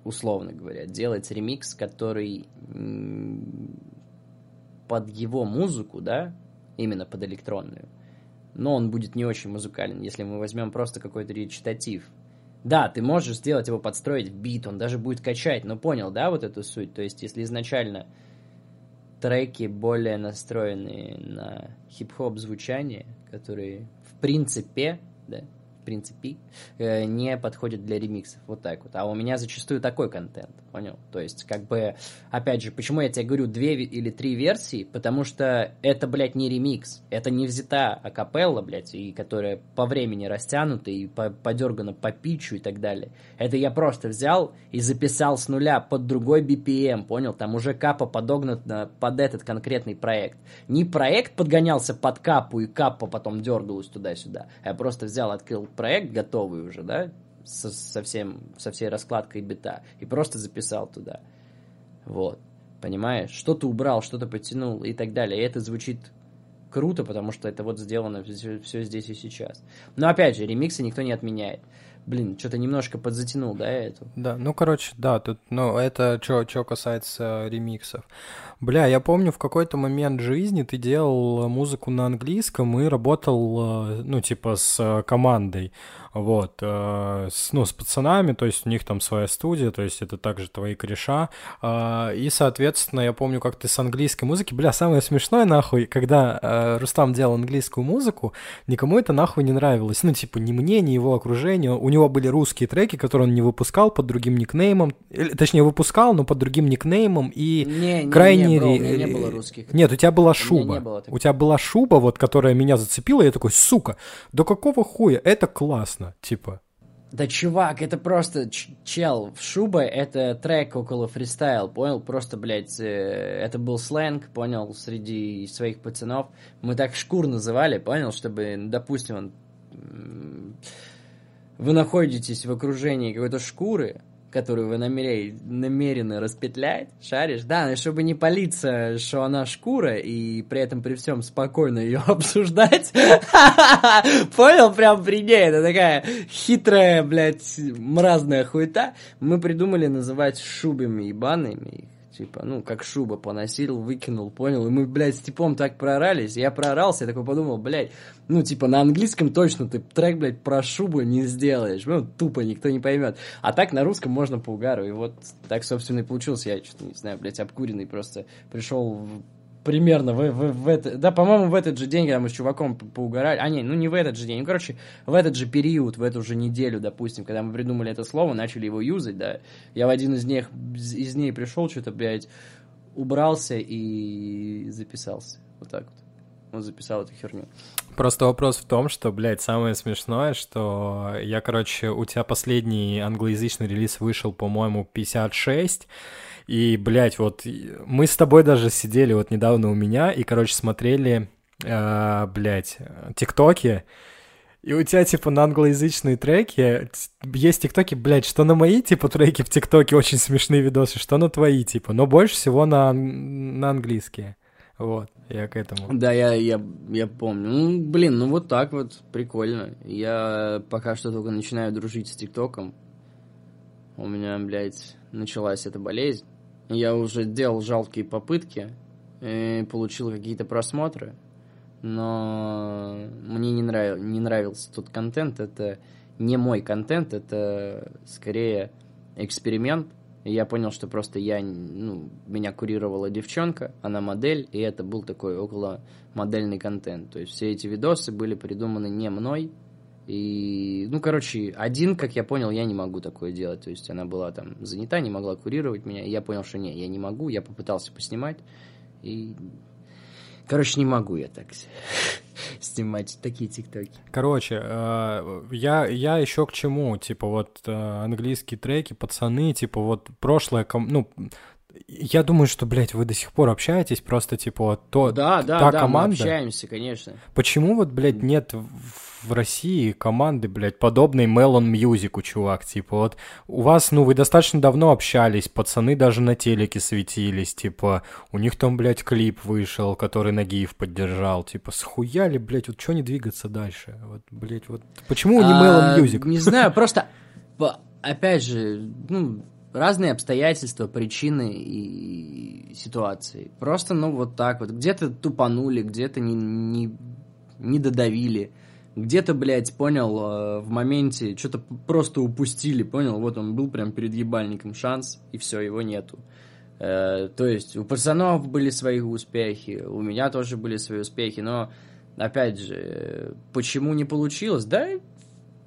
условно говоря, делать ремикс, который под его музыку, да, именно под электронную, но он будет не очень музыкален, если мы возьмем просто какой-то речитатив. Да, ты можешь сделать его, подстроить в бит, он даже будет качать, но понял, да, вот эту суть? То есть, если изначально треки более настроенные на хип-хоп звучание, которые в принципе, да, принципе, э, не подходят для ремиксов, вот так вот. А у меня зачастую такой контент, понял? То есть, как бы, опять же, почему я тебе говорю две или три версии, потому что это, блядь, не ремикс, это не взята акапелла, блядь, и которая по времени растянута и по- подергана по питчу и так далее. Это я просто взял и записал с нуля под другой BPM, понял? Там уже капа подогнана под этот конкретный проект. Не проект подгонялся под капу, и капа потом дергалась туда-сюда. Я просто взял, открыл проект готовый уже, да, со, со, всем, со всей раскладкой бита, и просто записал туда. Вот. Понимаешь? Что-то убрал, что-то подтянул и так далее. И это звучит круто, потому что это вот сделано все, здесь и сейчас. Но опять же, ремиксы никто не отменяет. Блин, что-то немножко подзатянул, да, я эту? Да, ну, короче, да, тут, ну, это что касается ремиксов. Бля, я помню, в какой-то момент жизни ты делал музыку на английском и работал, э, ну, типа, с э, командой, вот, э, с, ну, с пацанами, то есть у них там своя студия, то есть это также твои кореша, э, и, соответственно, я помню, как ты с английской музыки, бля, самое смешное, нахуй, когда э, Рустам делал английскую музыку, никому это нахуй не нравилось, ну, типа, ни мне, ни его окружению, у него были русские треки, которые он не выпускал под другим никнеймом, или, точнее, выпускал, но под другим никнеймом, и Не, не, крайне... не, бро, у меня не было русских. Нет, у тебя была шуба. не было у тебя была шуба, вот, которая меня зацепила, и я такой, сука, да какого хуя, это классно, типа. Да, чувак, это просто чел в шуба, это трек около фристайл, понял? Просто, блядь, э, это был сленг, понял, среди своих пацанов. Мы так шкур называли, понял, чтобы, допустим, он, вы находитесь в окружении какой-то шкуры, которую вы намерей- намерены распетлять, шаришь, да, и чтобы не палиться, что она шкура, и при этом при всем спокойно ее обсуждать. Понял? Прям при ней. Это такая хитрая, блядь, мразная хуета. Мы придумали называть шубами ебаными их. Типа, ну, как шуба поносил, выкинул, понял? И мы, блядь, с типом так проорались. Я проорался, я такой подумал, блядь, ну, типа, на английском точно ты трек, блядь, про шубу не сделаешь. Ну, тупо никто не поймет. А так на русском можно по угару. И вот так, собственно, и получился. Я что-то, не знаю, блядь, обкуренный просто пришел в- примерно в, в, в это, да, по-моему, в этот же день, когда мы с чуваком по- поугарали, а не, ну не в этот же день, ну, короче, в этот же период, в эту же неделю, допустим, когда мы придумали это слово, начали его юзать, да, я в один из них, из дней пришел, что-то, блядь, убрался и записался, вот так вот, вот записал эту херню. Просто вопрос в том, что, блядь, самое смешное, что я, короче, у тебя последний англоязычный релиз вышел, по-моему, 56, и, блядь, вот мы с тобой даже сидели вот недавно у меня и, короче, смотрели, э, блядь, тиктоки, и у тебя, типа, на англоязычные треки есть тиктоки, блядь, что на мои, типа, треки в тиктоке очень смешные видосы, что на твои, типа, но больше всего на, на английские. Вот, я к этому. Да, я, я, я помню. Ну, блин, ну вот так вот, прикольно. Я пока что только начинаю дружить с ТикТоком. У меня, блядь, началась эта болезнь. Я уже делал жалкие попытки, и получил какие-то просмотры, но мне не, нрав... не нравился тот контент. Это не мой контент, это скорее эксперимент. И я понял, что просто я, ну, меня курировала девчонка, она модель, и это был такой около модельный контент. То есть все эти видосы были придуманы не мной, И, ну, короче, один, как я понял, я не могу такое делать. То есть она была там занята, не могла курировать меня. И я понял, что не, я не могу. Я попытался поснимать. И, короче, не могу я так снимать такие тиктоки. Короче, э, я, я еще к чему? Типа вот э, английские треки, пацаны, типа вот прошлое, ну, я думаю, что, блядь, вы до сих пор общаетесь, просто, типа, то, да, да, та да, команда... мы общаемся, конечно. Почему вот, блядь, нет в России команды, блядь, подобной Melon Music, чувак, типа, вот у вас, ну, вы достаточно давно общались, пацаны даже на телеке светились, типа, у них там, блядь, клип вышел, который Нагиев поддержал, типа, схуяли, блядь, вот что не двигаться дальше? Вот, блядь, вот почему не Melon Music? Не знаю, просто, опять же, ну, разные обстоятельства, причины и ситуации. Просто, ну, вот так вот. Где-то тупанули, где-то не, не, не додавили. Где-то, блядь, понял, э, в моменте что-то просто упустили, понял? Вот он был прям перед ебальником шанс, и все, его нету. Э, то есть у пацанов были свои успехи, у меня тоже были свои успехи, но, опять же, почему не получилось? Да,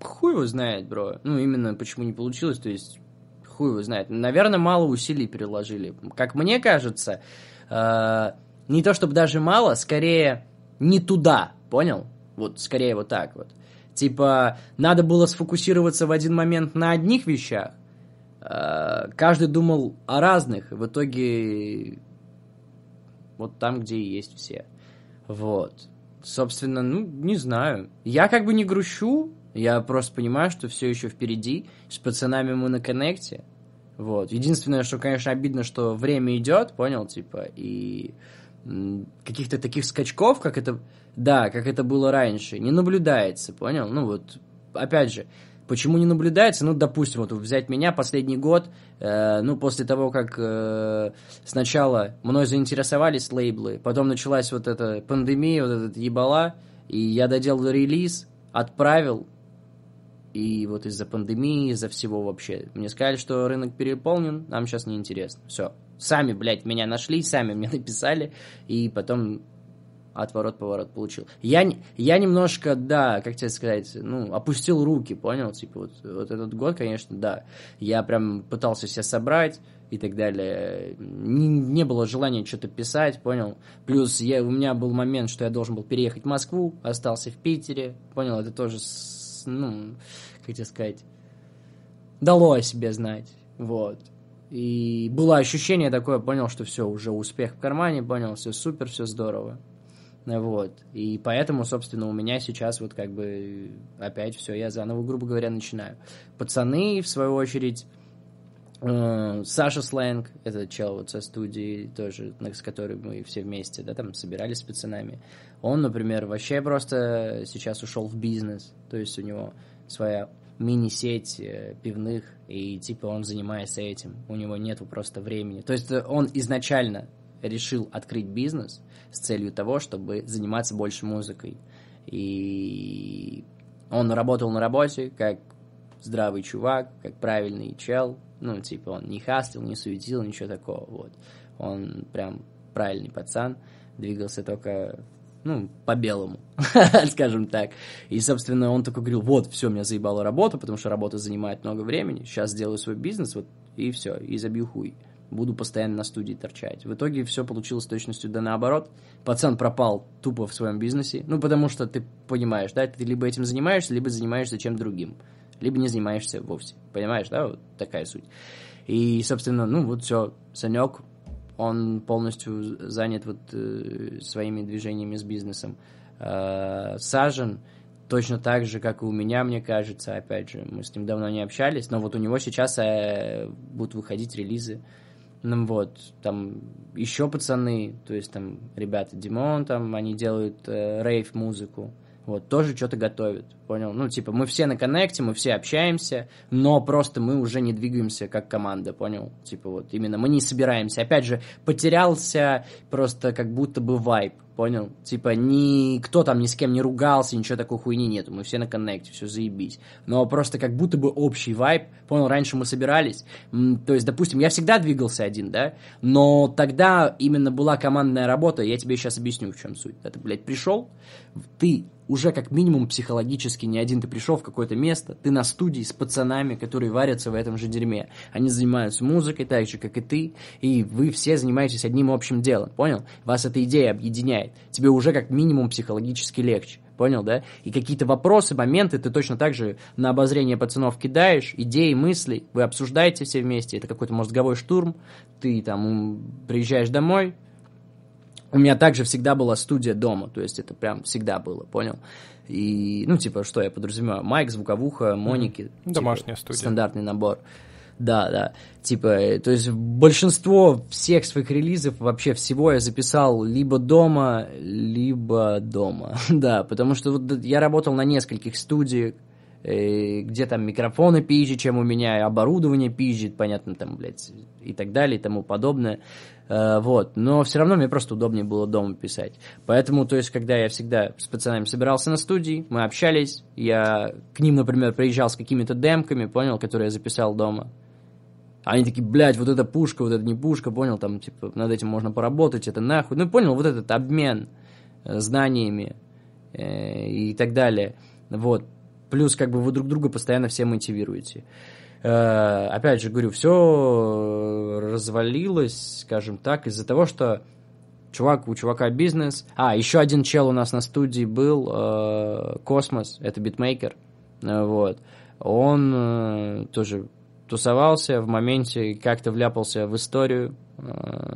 хуй его знает, бро. Ну, именно почему не получилось, то есть хуй его знает. Наверное, мало усилий приложили. Как мне кажется, э, не то чтобы даже мало, скорее не туда, понял? Вот скорее вот так вот. Типа, надо было сфокусироваться в один момент на одних вещах. Э, каждый думал о разных. В итоге вот там, где и есть все. Вот. Собственно, ну, не знаю. Я как бы не грущу, я просто понимаю, что все еще впереди. С пацанами мы на коннекте. Вот. Единственное, что, конечно, обидно, что время идет, понял, типа, и каких-то таких скачков, как это, да, как это было раньше, не наблюдается, понял? Ну вот, опять же, почему не наблюдается? Ну, допустим, вот взять меня последний год, э, ну, после того, как э, сначала мной заинтересовались лейблы, потом началась вот эта пандемия, вот этот ебала, и я доделал релиз, отправил, и вот из-за пандемии, из-за всего вообще. Мне сказали, что рынок переполнен, нам сейчас неинтересно. Все. Сами, блядь, меня нашли, сами мне написали, и потом отворот-поворот получил. Я, я немножко, да, как тебе сказать, ну, опустил руки, понял? Типа вот, вот этот год, конечно, да. Я прям пытался себя собрать и так далее. Не, не было желания что-то писать, понял? Плюс я, у меня был момент, что я должен был переехать в Москву, остался в Питере, понял? Это тоже ну, как тебе сказать, дало о себе знать, вот. И было ощущение такое, понял, что все, уже успех в кармане, понял, все супер, все здорово. Вот. И поэтому, собственно, у меня сейчас вот как бы опять все, я заново, грубо говоря, начинаю. Пацаны, в свою очередь, э, Саша Сленг, это чел вот со студии тоже, с которой мы все вместе, да, там собирались с пацанами. Он, например, вообще просто сейчас ушел в бизнес, то есть у него своя мини-сеть э, пивных, и типа он занимается этим, у него нету просто времени. То есть он изначально решил открыть бизнес с целью того, чтобы заниматься больше музыкой. И он работал на работе как здравый чувак, как правильный чел, ну, типа, он не хастил, не суетил, ничего такого, вот. Он прям правильный пацан, двигался только ну, по-белому, скажем так. И, собственно, он такой говорил, вот, все, меня заебала работа, потому что работа занимает много времени, сейчас сделаю свой бизнес, вот, и все, и забью хуй. Буду постоянно на студии торчать. В итоге все получилось с точностью да наоборот. Пацан пропал тупо в своем бизнесе. Ну, потому что ты понимаешь, да, ты либо этим занимаешься, либо занимаешься чем другим. Либо не занимаешься вовсе. Понимаешь, да, вот такая суть. И, собственно, ну, вот все, Санек он полностью занят вот э, своими движениями с бизнесом. Э, Сажен точно так же, как и у меня, мне кажется, опять же, мы с ним давно не общались, но вот у него сейчас э, будут выходить релизы. Ну вот, там еще пацаны, то есть там ребята Димон, там они делают э, рейв-музыку, вот, тоже что-то готовят, понял? Ну, типа, мы все на коннекте, мы все общаемся, но просто мы уже не двигаемся как команда, понял? Типа, вот, именно мы не собираемся. Опять же, потерялся просто как будто бы вайп, понял? Типа, никто там ни с кем не ругался, ничего такой хуйни нету, мы все на коннекте, все заебись. Но просто как будто бы общий вайб, понял, раньше мы собирались, то есть, допустим, я всегда двигался один, да, но тогда именно была командная работа, я тебе сейчас объясню, в чем суть. Это, блядь, пришел, ты уже как минимум психологически не один ты пришел в какое-то место, ты на студии с пацанами, которые варятся в этом же дерьме. Они занимаются музыкой так же, как и ты, и вы все занимаетесь одним общим делом, понял? Вас эта идея объединяет. Тебе уже как минимум психологически легче. Понял, да? И какие-то вопросы, моменты ты точно так же на обозрение пацанов кидаешь, идеи, мысли, вы обсуждаете все вместе, это какой-то мозговой штурм, ты там приезжаешь домой, у меня также всегда была студия дома, то есть это прям всегда было, понял? И, ну, типа, что я подразумеваю? Майк, звуковуха, моники. Mm-hmm. Типа, Домашняя студия. Стандартный набор. Да, да. Типа, э, то есть большинство всех своих релизов, вообще всего я записал либо дома, либо дома. да, потому что вот я работал на нескольких студиях, э, где там микрофоны пизже, чем у меня, оборудование пизжит, понятно, там, блядь, и так далее, и тому подобное. Э, вот, но все равно мне просто удобнее было дома писать. Поэтому, то есть, когда я всегда с пацанами собирался на студии, мы общались, я к ним, например, приезжал с какими-то демками, понял, которые я записал дома. Они такие, блядь, вот это пушка, вот это не пушка, понял, там, типа, над этим можно поработать, это нахуй. Ну, понял, вот этот обмен э, знаниями э, и так далее. Вот. Плюс, как бы, вы друг друга постоянно все мотивируете. Э, опять же говорю, все развалилось, скажем так, из-за того, что чувак, у чувака бизнес. А, еще один чел у нас на студии был, э, Космос, это битмейкер, э, вот. Он тоже тусовался в моменте, как-то вляпался в историю,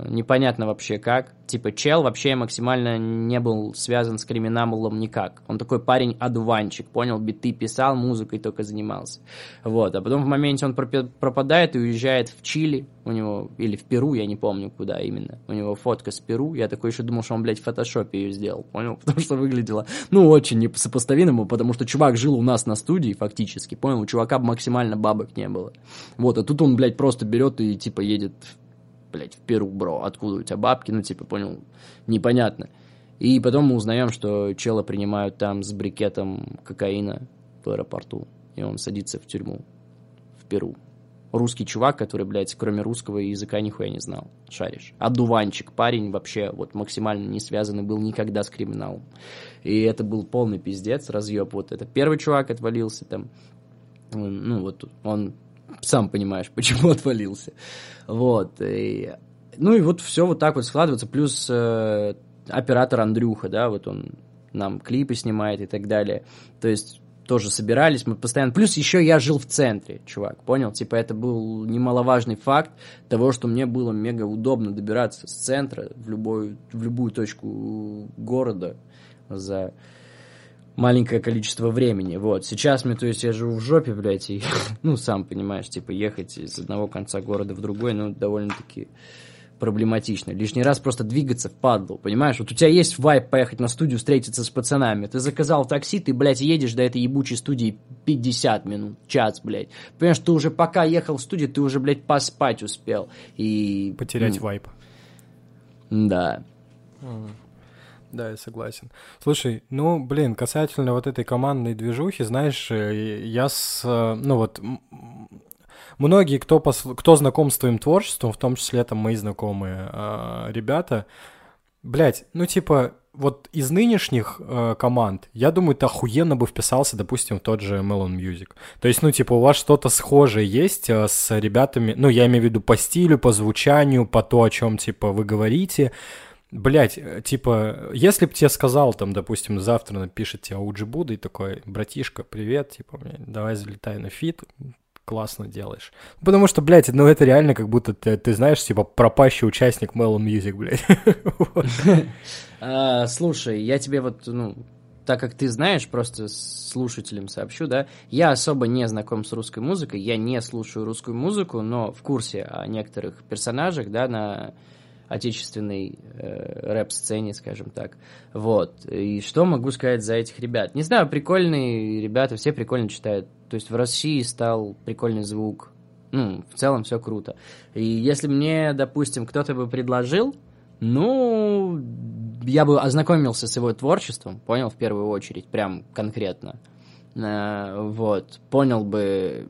непонятно вообще как. Типа, чел вообще максимально не был связан с криминалом никак. Он такой парень-одуванчик, понял? Биты писал, музыкой только занимался. Вот. А потом в моменте он пропадает и уезжает в Чили, у него, или в Перу, я не помню, куда именно. У него фотка с Перу. Я такой еще думал, что он, блядь, в фотошопе ее сделал, понял? Потому что выглядело, ну, очень несопоставимо, потому что чувак жил у нас на студии фактически, понял? У чувака максимально бабок не было. Вот, а тут он, блядь, просто берет и, типа, едет блядь, в Перу, бро, откуда у тебя бабки, ну, типа, понял, непонятно. И потом мы узнаем, что чела принимают там с брикетом кокаина в аэропорту, и он садится в тюрьму в Перу. Русский чувак, который, блядь, кроме русского языка нихуя не знал. Шаришь. Одуванчик, парень вообще вот максимально не связанный был никогда с криминалом. И это был полный пиздец, разъеб. Вот это первый чувак отвалился там. Ну, вот он сам понимаешь, почему отвалился. Вот. И, ну и вот все вот так вот складывается. Плюс э, оператор Андрюха, да, вот он нам клипы снимает и так далее. То есть тоже собирались, мы постоянно... Плюс еще я жил в центре, чувак, понял? Типа это был немаловажный факт того, что мне было мега удобно добираться с центра в, любой, в любую точку города за маленькое количество времени. Вот. Сейчас мне, то есть, я живу в жопе, блядь, и, ну, сам понимаешь, типа, ехать из одного конца города в другой, ну, довольно-таки проблематично. Лишний раз просто двигаться в падлу, понимаешь? Вот у тебя есть вайп поехать на студию встретиться с пацанами. Ты заказал такси, ты, блядь, едешь до этой ебучей студии 50 минут, час, блядь. Понимаешь, ты уже пока ехал в студию, ты уже, блядь, поспать успел. И... Потерять ну, вайп. Да. Mm. Да, я согласен. Слушай, ну, блин, касательно вот этой командной движухи, знаешь, э, я с, э, ну вот, многие, кто, пос... кто знаком с твоим творчеством, в том числе там мои знакомые э, ребята, блядь, ну типа, вот из нынешних э, команд, я думаю, ты охуенно бы вписался, допустим, в тот же Melon Music. То есть, ну, типа, у вас что-то схожее есть э, с ребятами, ну, я имею в виду по стилю, по звучанию, по то, о чем, типа, вы говорите. Блять, э, типа, если бы тебе сказал, там, допустим, завтра напишет тебе OG Buda и такой, братишка, привет, типа, давай залетай на фит, классно делаешь. Потому что, блядь, ну это реально как будто ты, ты знаешь, типа, пропащий участник Melon Music, блядь. А, слушай, я тебе вот, ну, так как ты знаешь, просто слушателям сообщу, да, я особо не знаком с русской музыкой, я не слушаю русскую музыку, но в курсе о некоторых персонажах, да, на отечественной э, рэп-сцене, скажем так. Вот. И что могу сказать за этих ребят? Не знаю, прикольные ребята, все прикольно читают. То есть в России стал прикольный звук. Ну, в целом все круто. И если мне, допустим, кто-то бы предложил, ну, я бы ознакомился с его творчеством, понял, в первую очередь, прям конкретно. Э, вот, понял бы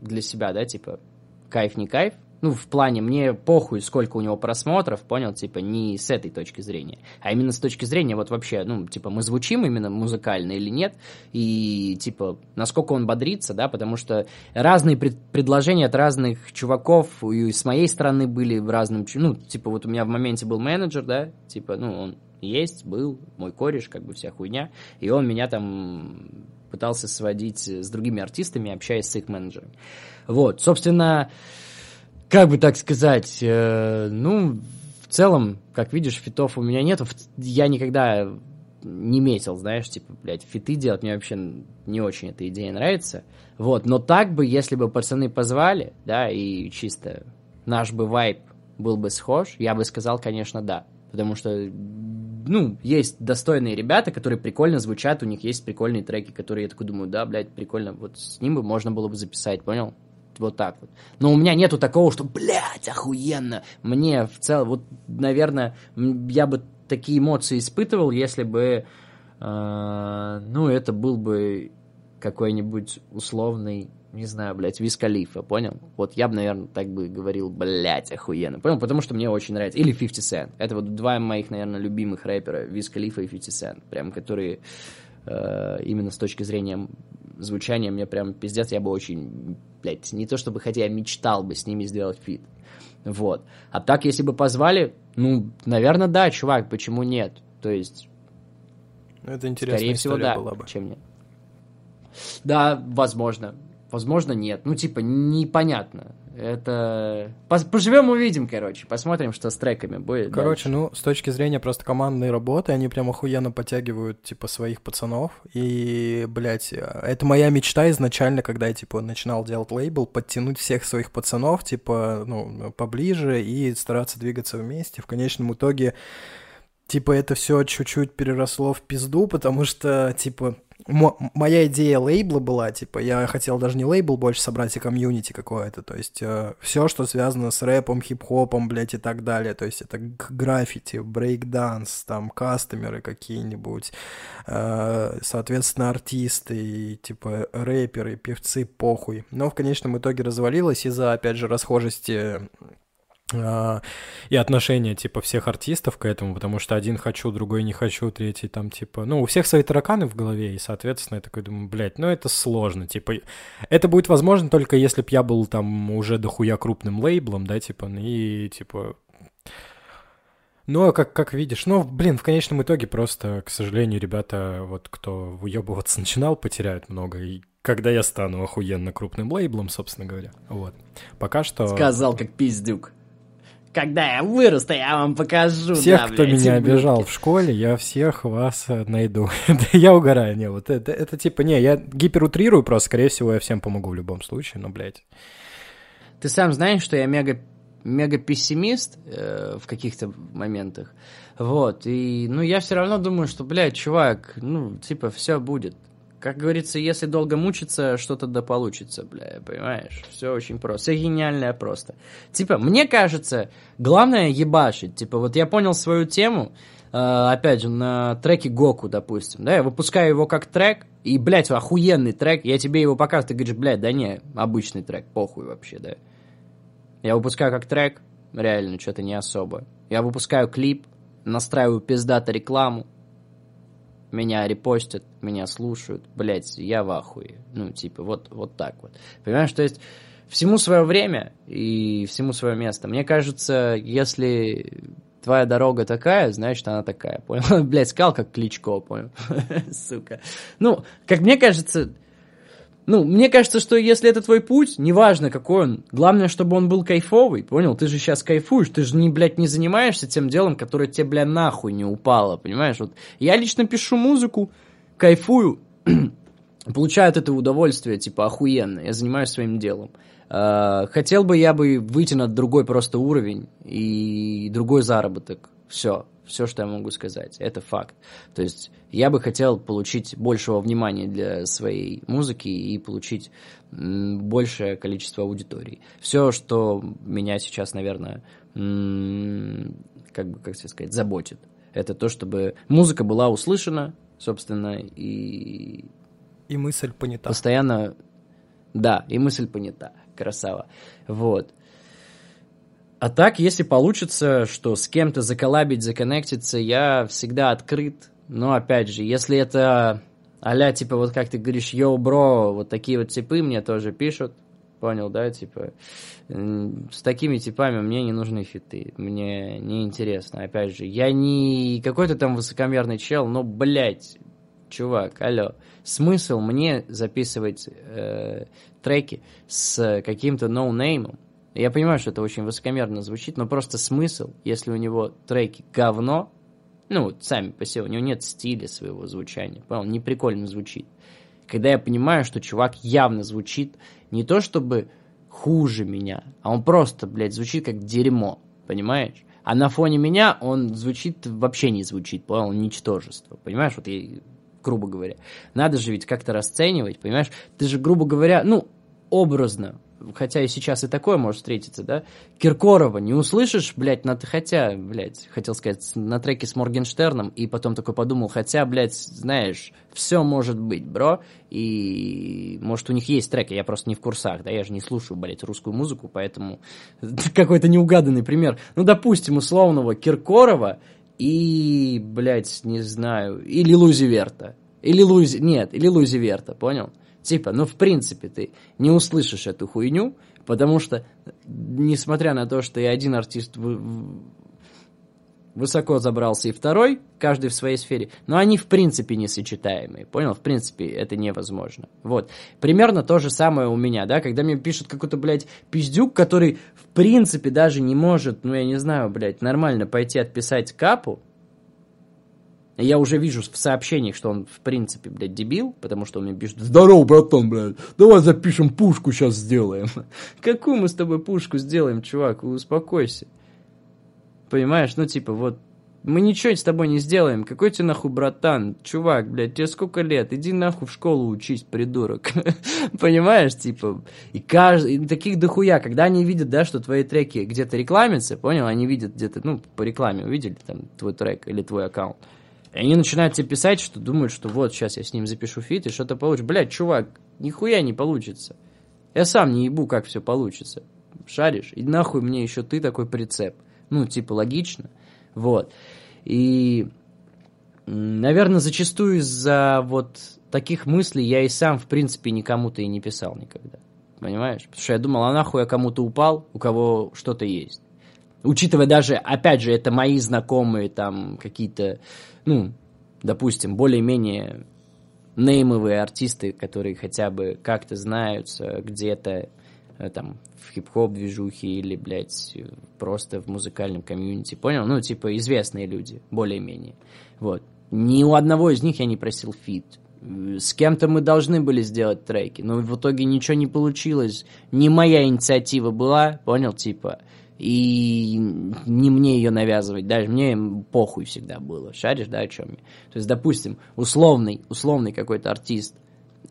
для себя, да, типа, кайф, не кайф, ну, в плане, мне похуй, сколько у него просмотров, понял, типа, не с этой точки зрения, а именно с точки зрения, вот вообще, ну, типа, мы звучим именно музыкально или нет, и, типа, насколько он бодрится, да, потому что разные пред предложения от разных чуваков, и с моей стороны были в разном, ну, типа, вот у меня в моменте был менеджер, да, типа, ну, он есть, был, мой кореш, как бы вся хуйня, и он меня там пытался сводить с другими артистами, общаясь с их менеджерами. Вот, собственно, как бы так сказать, э, ну, в целом, как видишь, фитов у меня нет. Я никогда не метил, знаешь, типа, блядь, фиты делать, мне вообще не очень эта идея нравится. Вот, но так бы, если бы пацаны позвали, да, и чисто наш бы вайп был бы схож, я бы сказал, конечно, да. Потому что, ну, есть достойные ребята, которые прикольно звучат, у них есть прикольные треки, которые я такой думаю, да, блядь, прикольно, вот с ним бы можно было бы записать, понял? Вот так вот. Но у меня нету такого, что, блядь, охуенно. Мне в целом, вот, наверное, я бы такие эмоции испытывал, если бы, э, ну, это был бы какой-нибудь условный, не знаю, блядь, Виз Калифа, понял? Вот я бы, наверное, так бы говорил, блядь, охуенно, понял? Потому что мне очень нравится. Или 50 Cent. Это вот два моих, наверное, любимых рэпера, Виз Калифа и 50 Cent. Прям, которые именно с точки зрения звучания мне прям пиздец, я бы очень, блядь, не то чтобы хотя я мечтал бы с ними сделать фит. Вот. А так, если бы позвали, ну, наверное, да, чувак, почему нет? То есть... Ну, это интересная Скорее всего, да, была бы. чем нет. Да, возможно. Возможно, нет. Ну, типа, непонятно. Это... Поживем, увидим, короче. Посмотрим, что с треками будет. Короче, дальше. ну, с точки зрения просто командной работы, они прям охуенно подтягивают, типа, своих пацанов. И, блядь, это моя мечта изначально, когда я, типа, начинал делать лейбл, подтянуть всех своих пацанов, типа, ну, поближе и стараться двигаться вместе. В конечном итоге, типа, это все чуть-чуть переросло в пизду, потому что, типа, моя идея лейбла была, типа, я хотел даже не лейбл больше собрать, а комьюнити какое-то, то есть э, все, что связано с рэпом, хип-хопом, блядь, и так далее, то есть это граффити, брейкданс, там, кастомеры какие-нибудь, э, соответственно, артисты, и, типа, рэперы, певцы, похуй. Но в конечном итоге развалилось из-за, опять же, расхожести и отношение, типа, всех артистов к этому, потому что один хочу, другой не хочу, третий там, типа, ну, у всех свои тараканы в голове, и, соответственно, я такой думаю, блядь, ну, это сложно, типа, это будет возможно только если б я был там уже дохуя крупным лейблом, да, типа, и, типа, ну, а как, как видишь, ну, блин, в конечном итоге просто, к сожалению, ребята, вот кто выебываться начинал, потеряют много, и когда я стану охуенно крупным лейблом, собственно говоря, вот. Пока что... Сказал, как пиздюк. Когда я вырасту, я вам покажу. Всех, да, кто блядь, меня обижал в школе, я всех вас э, найду. я угораю, не, вот это, это типа, не, я гиперутрирую просто, скорее всего, я всем помогу в любом случае, но, блядь. Ты сам знаешь, что я мега мега пессимист э, в каких-то моментах. Вот, и, ну, я все равно думаю, что, блядь, чувак, ну, типа, все будет. Как говорится, если долго мучиться, что-то да получится, бля, понимаешь? Все очень просто. Все гениальное просто. Типа, мне кажется, главное ебашить. Типа, вот я понял свою тему, э, опять же, на треке Гоку, допустим, да, я выпускаю его как трек, и, блядь, охуенный трек, я тебе его показываю, ты говоришь, блядь, да не, обычный трек, похуй вообще, да. Я выпускаю как трек, реально, что-то не особо. Я выпускаю клип, настраиваю пиздато рекламу, меня репостят, меня слушают, блядь, я в ахуе. Ну, типа, вот, вот так вот. Понимаешь, то есть всему свое время и всему свое место. Мне кажется, если твоя дорога такая, значит, она такая, понял? Блядь, сказал как Кличко, понял? Сука. Ну, как мне кажется, ну, мне кажется, что если это твой путь, неважно какой он, главное, чтобы он был кайфовый, понял? Ты же сейчас кайфуешь, ты же, не, блядь, не занимаешься тем делом, которое тебе, бля, нахуй не упало, понимаешь? Вот я лично пишу музыку, кайфую, получаю от этого удовольствие, типа, охуенно, я занимаюсь своим делом. А, хотел бы я бы выйти на другой просто уровень и другой заработок, все, все, что я могу сказать. Это факт. То есть я бы хотел получить большего внимания для своей музыки и получить большее количество аудитории. Все, что меня сейчас, наверное, как бы, как сказать, заботит. это то, чтобы музыка была услышана, собственно, и... И мысль понята. Постоянно... Да, и мысль понята. Красава. Вот. А так, если получится, что с кем-то заколабить, законнектиться, я всегда открыт. Но, опять же, если это а типа, вот как ты говоришь, йоу, бро, вот такие вот типы мне тоже пишут, понял, да, типа, с такими типами мне не нужны фиты, мне не интересно, опять же, я не какой-то там высокомерный чел, но, блядь, чувак, алло, смысл мне записывать э, треки с каким-то ноунеймом, я понимаю, что это очень высокомерно звучит, но просто смысл, если у него треки говно, ну, сами по себе, у него нет стиля своего звучания, понял, не прикольно звучит. Когда я понимаю, что чувак явно звучит не то чтобы хуже меня, а он просто, блядь, звучит как дерьмо, понимаешь? А на фоне меня он звучит, вообще не звучит, понял, ничтожество, понимаешь? Вот я, грубо говоря. Надо же ведь как-то расценивать, понимаешь? Ты же, грубо говоря, ну, образно, хотя и сейчас и такое может встретиться, да, Киркорова не услышишь, блядь, на, хотя, блядь, хотел сказать, на треке с Моргенштерном, и потом такой подумал, хотя, блядь, знаешь, все может быть, бро, и, может, у них есть треки, я просто не в курсах, да, я же не слушаю, блядь, русскую музыку, поэтому какой-то неугаданный пример. Ну, допустим, условного Киркорова и, блядь, не знаю, или Лузи Верта, или Лузи, нет, или Лузи понял? Типа, ну, в принципе, ты не услышишь эту хуйню, потому что, несмотря на то, что и один артист высоко забрался, и второй, каждый в своей сфере, но они в принципе несочетаемые, понял? В принципе, это невозможно. Вот. Примерно то же самое у меня, да, когда мне пишут какой-то, блядь, пиздюк, который в принципе даже не может, ну, я не знаю, блядь, нормально пойти отписать капу, я уже вижу в сообщениях, что он, в принципе, блядь, дебил, потому что он мне пишет, здорово, братан, блядь, давай запишем пушку сейчас сделаем. Какую мы с тобой пушку сделаем, чувак, успокойся. Понимаешь, ну, типа, вот, мы ничего с тобой не сделаем. Какой тебе нахуй братан? Чувак, блядь, тебе сколько лет? Иди нахуй в школу учись, придурок. Понимаешь, типа, и каждый, и таких дохуя, когда они видят, да, что твои треки где-то рекламятся, понял, они видят где-то, ну, по рекламе увидели там твой трек или твой аккаунт. И они начинают тебе писать, что думают, что вот, сейчас я с ним запишу фит, и что-то получится. Блядь, чувак, нихуя не получится. Я сам не ебу, как все получится. Шаришь? И нахуй мне еще ты такой прицеп. Ну, типа, логично. Вот. И, наверное, зачастую из-за вот таких мыслей я и сам, в принципе, никому-то и не писал никогда. Понимаешь? Потому что я думал, а нахуй я кому-то упал, у кого что-то есть. Учитывая даже, опять же, это мои знакомые там какие-то ну, допустим, более-менее неймовые артисты, которые хотя бы как-то знаются где-то э, там в хип-хоп движухе или, блядь, просто в музыкальном комьюнити, понял? Ну, типа, известные люди, более-менее. Вот. Ни у одного из них я не просил фит. С кем-то мы должны были сделать треки, но в итоге ничего не получилось. Не моя инициатива была, понял, типа и не мне ее навязывать, даже мне похуй всегда было, шаришь, да, о чем я. То есть, допустим, условный, условный какой-то артист,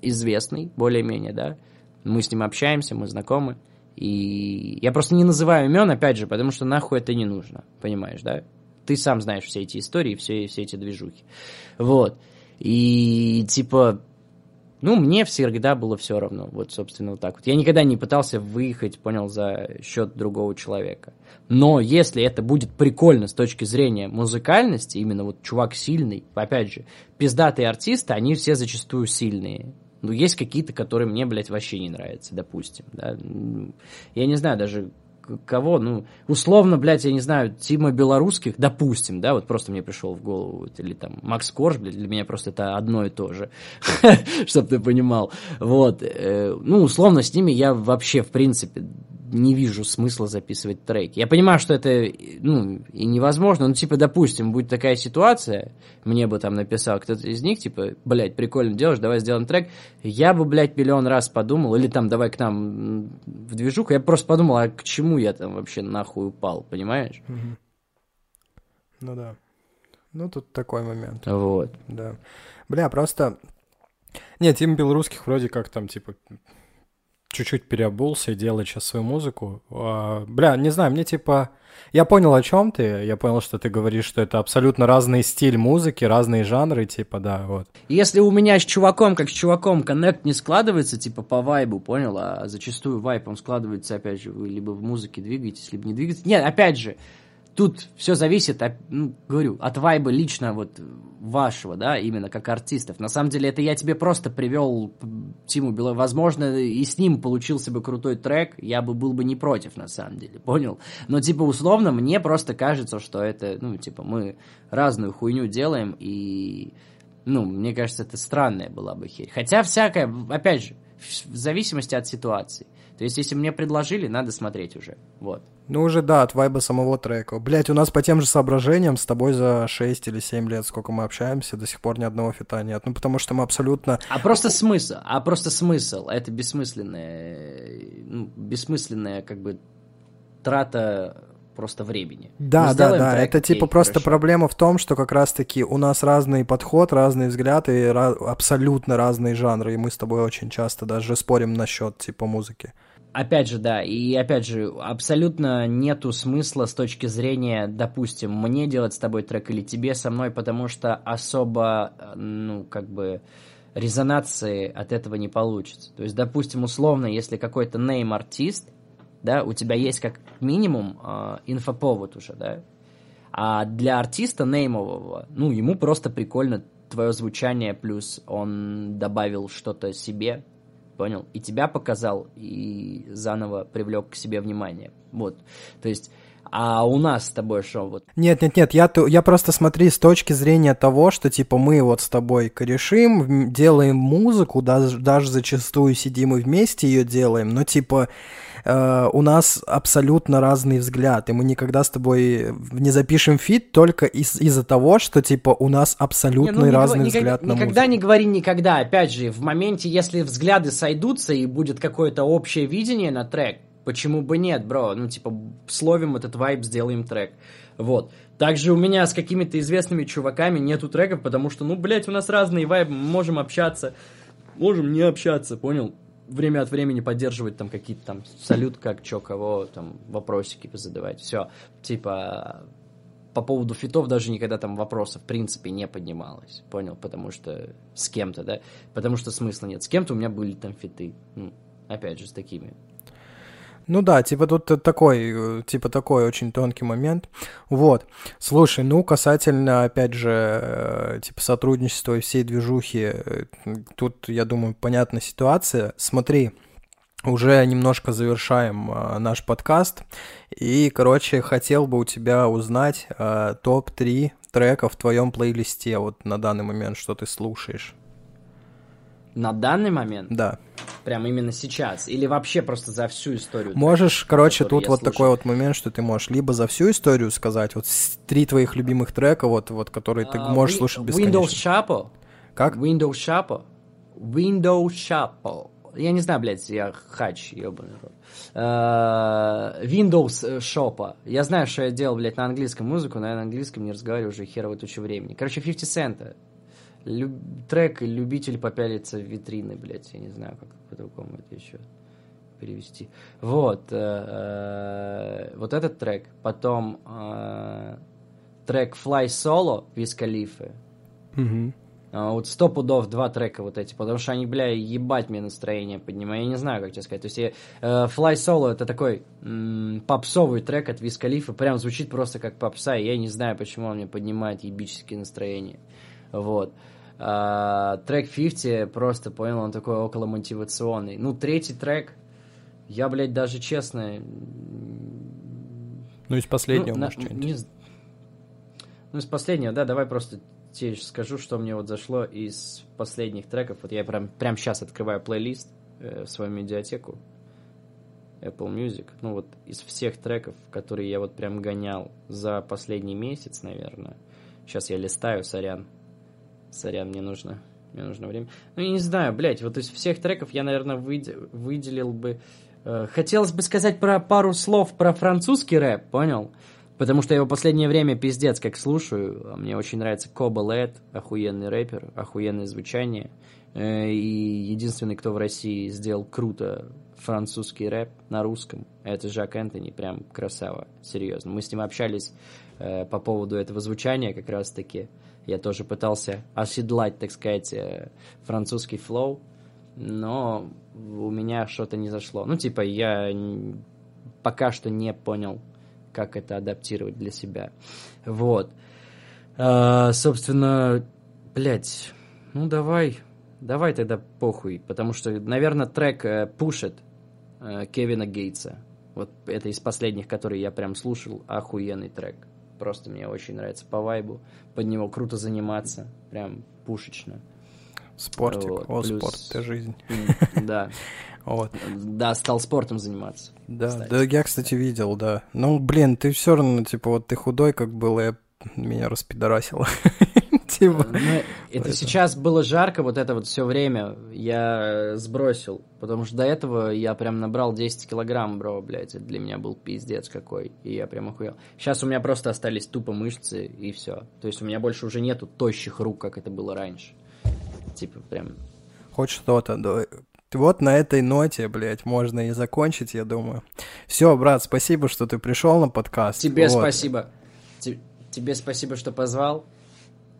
известный, более-менее, да, мы с ним общаемся, мы знакомы, и я просто не называю имен, опять же, потому что нахуй это не нужно, понимаешь, да? Ты сам знаешь все эти истории, все, все эти движухи. Вот. И, типа, ну, мне всегда было все равно. Вот, собственно, вот так вот. Я никогда не пытался выехать, понял, за счет другого человека. Но если это будет прикольно с точки зрения музыкальности, именно вот чувак сильный, опять же, пиздатые артисты, они все зачастую сильные. Ну, есть какие-то, которые мне, блядь, вообще не нравятся, допустим, да. Я не знаю даже, кого, ну, условно, блядь, я не знаю, Тима Белорусских, допустим, да, вот просто мне пришел в голову, или там Макс Корж, блядь, для меня просто это одно и то же, чтобы ты понимал, вот, э, ну, условно, с ними я вообще, в принципе, не вижу смысла записывать треки. Я понимаю, что это, ну, и невозможно, но, типа, допустим, будет такая ситуация, мне бы там написал кто-то из них, типа, блядь, прикольно делаешь, давай сделаем трек, я бы, блядь, миллион раз подумал, или там, давай к нам в движуху, я просто подумал, а к чему я там вообще нахуй упал, понимаешь? Ну да. Ну, тут такой момент. Вот. Да. Бля, просто... Нет, Тим Белорусских вроде как там, типа, чуть-чуть переобулся и делать сейчас свою музыку. А, бля, не знаю, мне типа... Я понял, о чем ты. Я понял, что ты говоришь, что это абсолютно разный стиль музыки, разные жанры, типа, да, вот. Если у меня с чуваком, как с чуваком, коннект не складывается, типа, по вайбу, понял? А зачастую вайб, он складывается, опять же, вы либо в музыке двигаетесь, либо не двигаетесь. Нет, опять же, тут все зависит, от, ну, говорю, от вайба лично вот вашего, да, именно как артистов. На самом деле, это я тебе просто привел Тиму Белой. Возможно, и с ним получился бы крутой трек, я бы был бы не против, на самом деле, понял? Но, типа, условно, мне просто кажется, что это, ну, типа, мы разную хуйню делаем, и, ну, мне кажется, это странная была бы херь. Хотя всякое, опять же, в зависимости от ситуации. То есть, если мне предложили, надо смотреть уже. Вот. Ну, уже да, от вайба самого трека. Блять, у нас по тем же соображениям с тобой за 6 или 7 лет, сколько мы общаемся, до сих пор ни одного фита нет. Ну, потому что мы абсолютно... А просто смысл, а просто смысл. Это бессмысленная, ну, бессмысленная, как бы, трата просто времени. Да, да, да. Это типа просто хорошо. проблема в том, что как раз-таки у нас разный подход, разный взгляд и ra- абсолютно разные жанры. И мы с тобой очень часто даже спорим насчет типа музыки. Опять же, да, и опять же, абсолютно нету смысла с точки зрения, допустим, мне делать с тобой трек или тебе со мной, потому что особо, ну, как бы, резонации от этого не получится. То есть, допустим, условно, если какой-то нейм-артист, да, у тебя есть как минимум э, инфоповод уже, да, а для артиста неймового, ну, ему просто прикольно твое звучание, плюс он добавил что-то себе, понял? И тебя показал, и заново привлек к себе внимание. Вот. То есть а у нас с тобой что вот? Нет, нет, нет, я, я просто смотри с точки зрения того, что типа мы вот с тобой корешим, делаем музыку, даже, даже зачастую сидим и вместе ее делаем, но типа э, у нас абсолютно разный взгляд, и мы никогда с тобой не запишем фит только из- из-за того, что типа у нас абсолютно не, ну, разный никогда, взгляд никогда, на Никогда не говори никогда, опять же, в моменте, если взгляды сойдутся и будет какое-то общее видение на трек, Почему бы нет, бро? Ну, типа, словим этот вайб, сделаем трек. Вот. Также у меня с какими-то известными чуваками нету треков, потому что, ну, блядь, у нас разные вайбы, мы можем общаться, можем не общаться, понял? Время от времени поддерживать там какие-то там салют, как чё, кого, там, вопросики позадавать. Все. Типа, по поводу фитов даже никогда там вопросов в принципе не поднималось, понял? Потому что с кем-то, да? Потому что смысла нет. С кем-то у меня были там фиты. Ну, опять же, с такими ну да, типа тут такой, э, типа такой очень тонкий момент. Вот. Слушай, ну касательно, опять же, э, типа сотрудничества и всей движухи, э, тут, я думаю, понятна ситуация. Смотри, уже немножко завершаем наш подкаст. И, короче, хотел бы у тебя узнать топ-3 треков в твоем плейлисте вот на данный момент, что ты слушаешь. На данный момент? Да. Прям именно сейчас? Или вообще просто за всю историю? Можешь, трека, короче, тут вот слушаю. такой вот момент, что ты можешь либо за всю историю сказать, вот три твоих любимых трека, вот, вот которые ты uh, можешь слушать бесконечно. Windows Chapo. Как? Windows Chapo. Windows Chapo. Я не знаю, блядь, я хач, ебаный рот. Uh, Windows Shop. Я знаю, что я делал, блядь, на английском музыку, но я на английском не разговариваю уже херово тучу времени. Короче, 50 Cent. Люб... Трек «Любитель попялиться в витрины», блядь, я не знаю, как по-другому это еще перевести. Вот, э, э, вот этот трек. Потом э, трек «Fly Solo» Виз Калифы. Угу. Вот сто пудов два трека вот эти, потому что они, бля, ебать мне настроение поднимают. Я не знаю, как тебе сказать. То есть я, э, Fly Solo это такой м- попсовый трек от Виз Калифа. Прям звучит просто как попса, и я не знаю, почему он мне поднимает ебические настроения. Вот. А, трек 50 просто, понял, он такой около мотивационный. Ну, третий трек, я, блядь, даже честно... Ну, из последнего, ну, может, на, не... Ну, из последнего, да, давай просто тебе скажу, что мне вот зашло из последних треков. Вот я прям, прям сейчас открываю плейлист э, в свою медиатеку Apple Music. Ну, вот из всех треков, которые я вот прям гонял за последний месяц, наверное. Сейчас я листаю, сорян. Сорян, мне нужно, мне нужно время. Ну, я не знаю, блядь, вот из всех треков я, наверное, выделил бы... Э, хотелось бы сказать про пару слов про французский рэп, понял? Потому что я его последнее время пиздец как слушаю. Мне очень нравится Коба Лед, охуенный рэпер, охуенное звучание. Э, и единственный, кто в России сделал круто французский рэп на русском, это Жак Энтони, прям красава, серьезно. Мы с ним общались э, по поводу этого звучания как раз-таки. Я тоже пытался оседлать, так сказать, э, французский флоу, но у меня что-то не зашло. Ну, типа, я пока что не понял, как это адаптировать для себя. Вот. А, собственно, блядь, ну давай, давай тогда похуй, потому что, наверное, трек э, «Пушит» э, Кевина Гейтса. Вот это из последних, которые я прям слушал, охуенный трек. Просто мне очень нравится по вайбу, под него круто заниматься, прям пушечно. Спортик, вот, о, плюс... спорт, это жизнь. Да. Вот. Да, стал спортом заниматься. Да, кстати. да, я, кстати, видел, да. Ну, блин, ты все равно, типа, вот ты худой, как был, я меня распидорасило. типа. Ну, это сейчас было жарко, вот это вот все время я сбросил, потому что до этого я прям набрал 10 килограмм, бро, блядь, это для меня был пиздец какой, и я прям охуел. Сейчас у меня просто остались тупо мышцы, и все. То есть у меня больше уже нету тощих рук, как это было раньше. Типа прям... Хоть что-то, да. Вот на этой ноте, блядь, можно и закончить, я думаю. Все, брат, спасибо, что ты пришел на подкаст. Тебе вот. спасибо. Тебе спасибо, что позвал.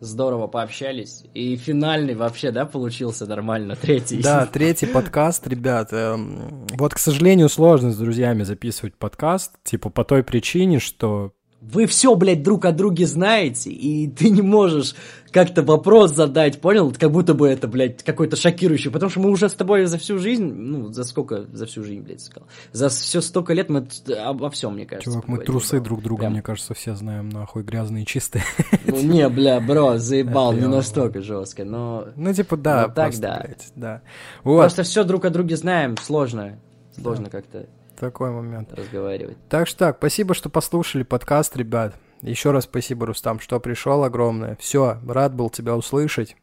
Здорово пообщались. И финальный вообще, да, получился нормально, третий. Да, третий подкаст, ребят. Эм, вот, к сожалению, сложно с друзьями записывать подкаст, типа по той причине, что вы все, блядь, друг о друге знаете, и ты не можешь как-то вопрос задать, понял? Как будто бы это, блядь, какой-то шокирующий, потому что мы уже с тобой за всю жизнь, ну, за сколько, за всю жизнь, блядь, сказал, за все столько лет мы обо всем, мне кажется. Чувак, мы трусы друг друга, Прям... мне кажется, все знаем, нахуй, грязные и чистые. Ну, не, бля, бро, заебал, не настолько жестко, но... Ну, типа, да, так, да. да. Просто все друг о друге знаем, сложно, сложно как-то такой момент. Разговаривать. Так что так, спасибо, что послушали подкаст, ребят. Еще раз спасибо, Рустам, что пришел огромное. Все, рад был тебя услышать.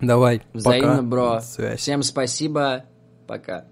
Давай, Взаимно, пока. бро. Связь. Всем спасибо. Пока.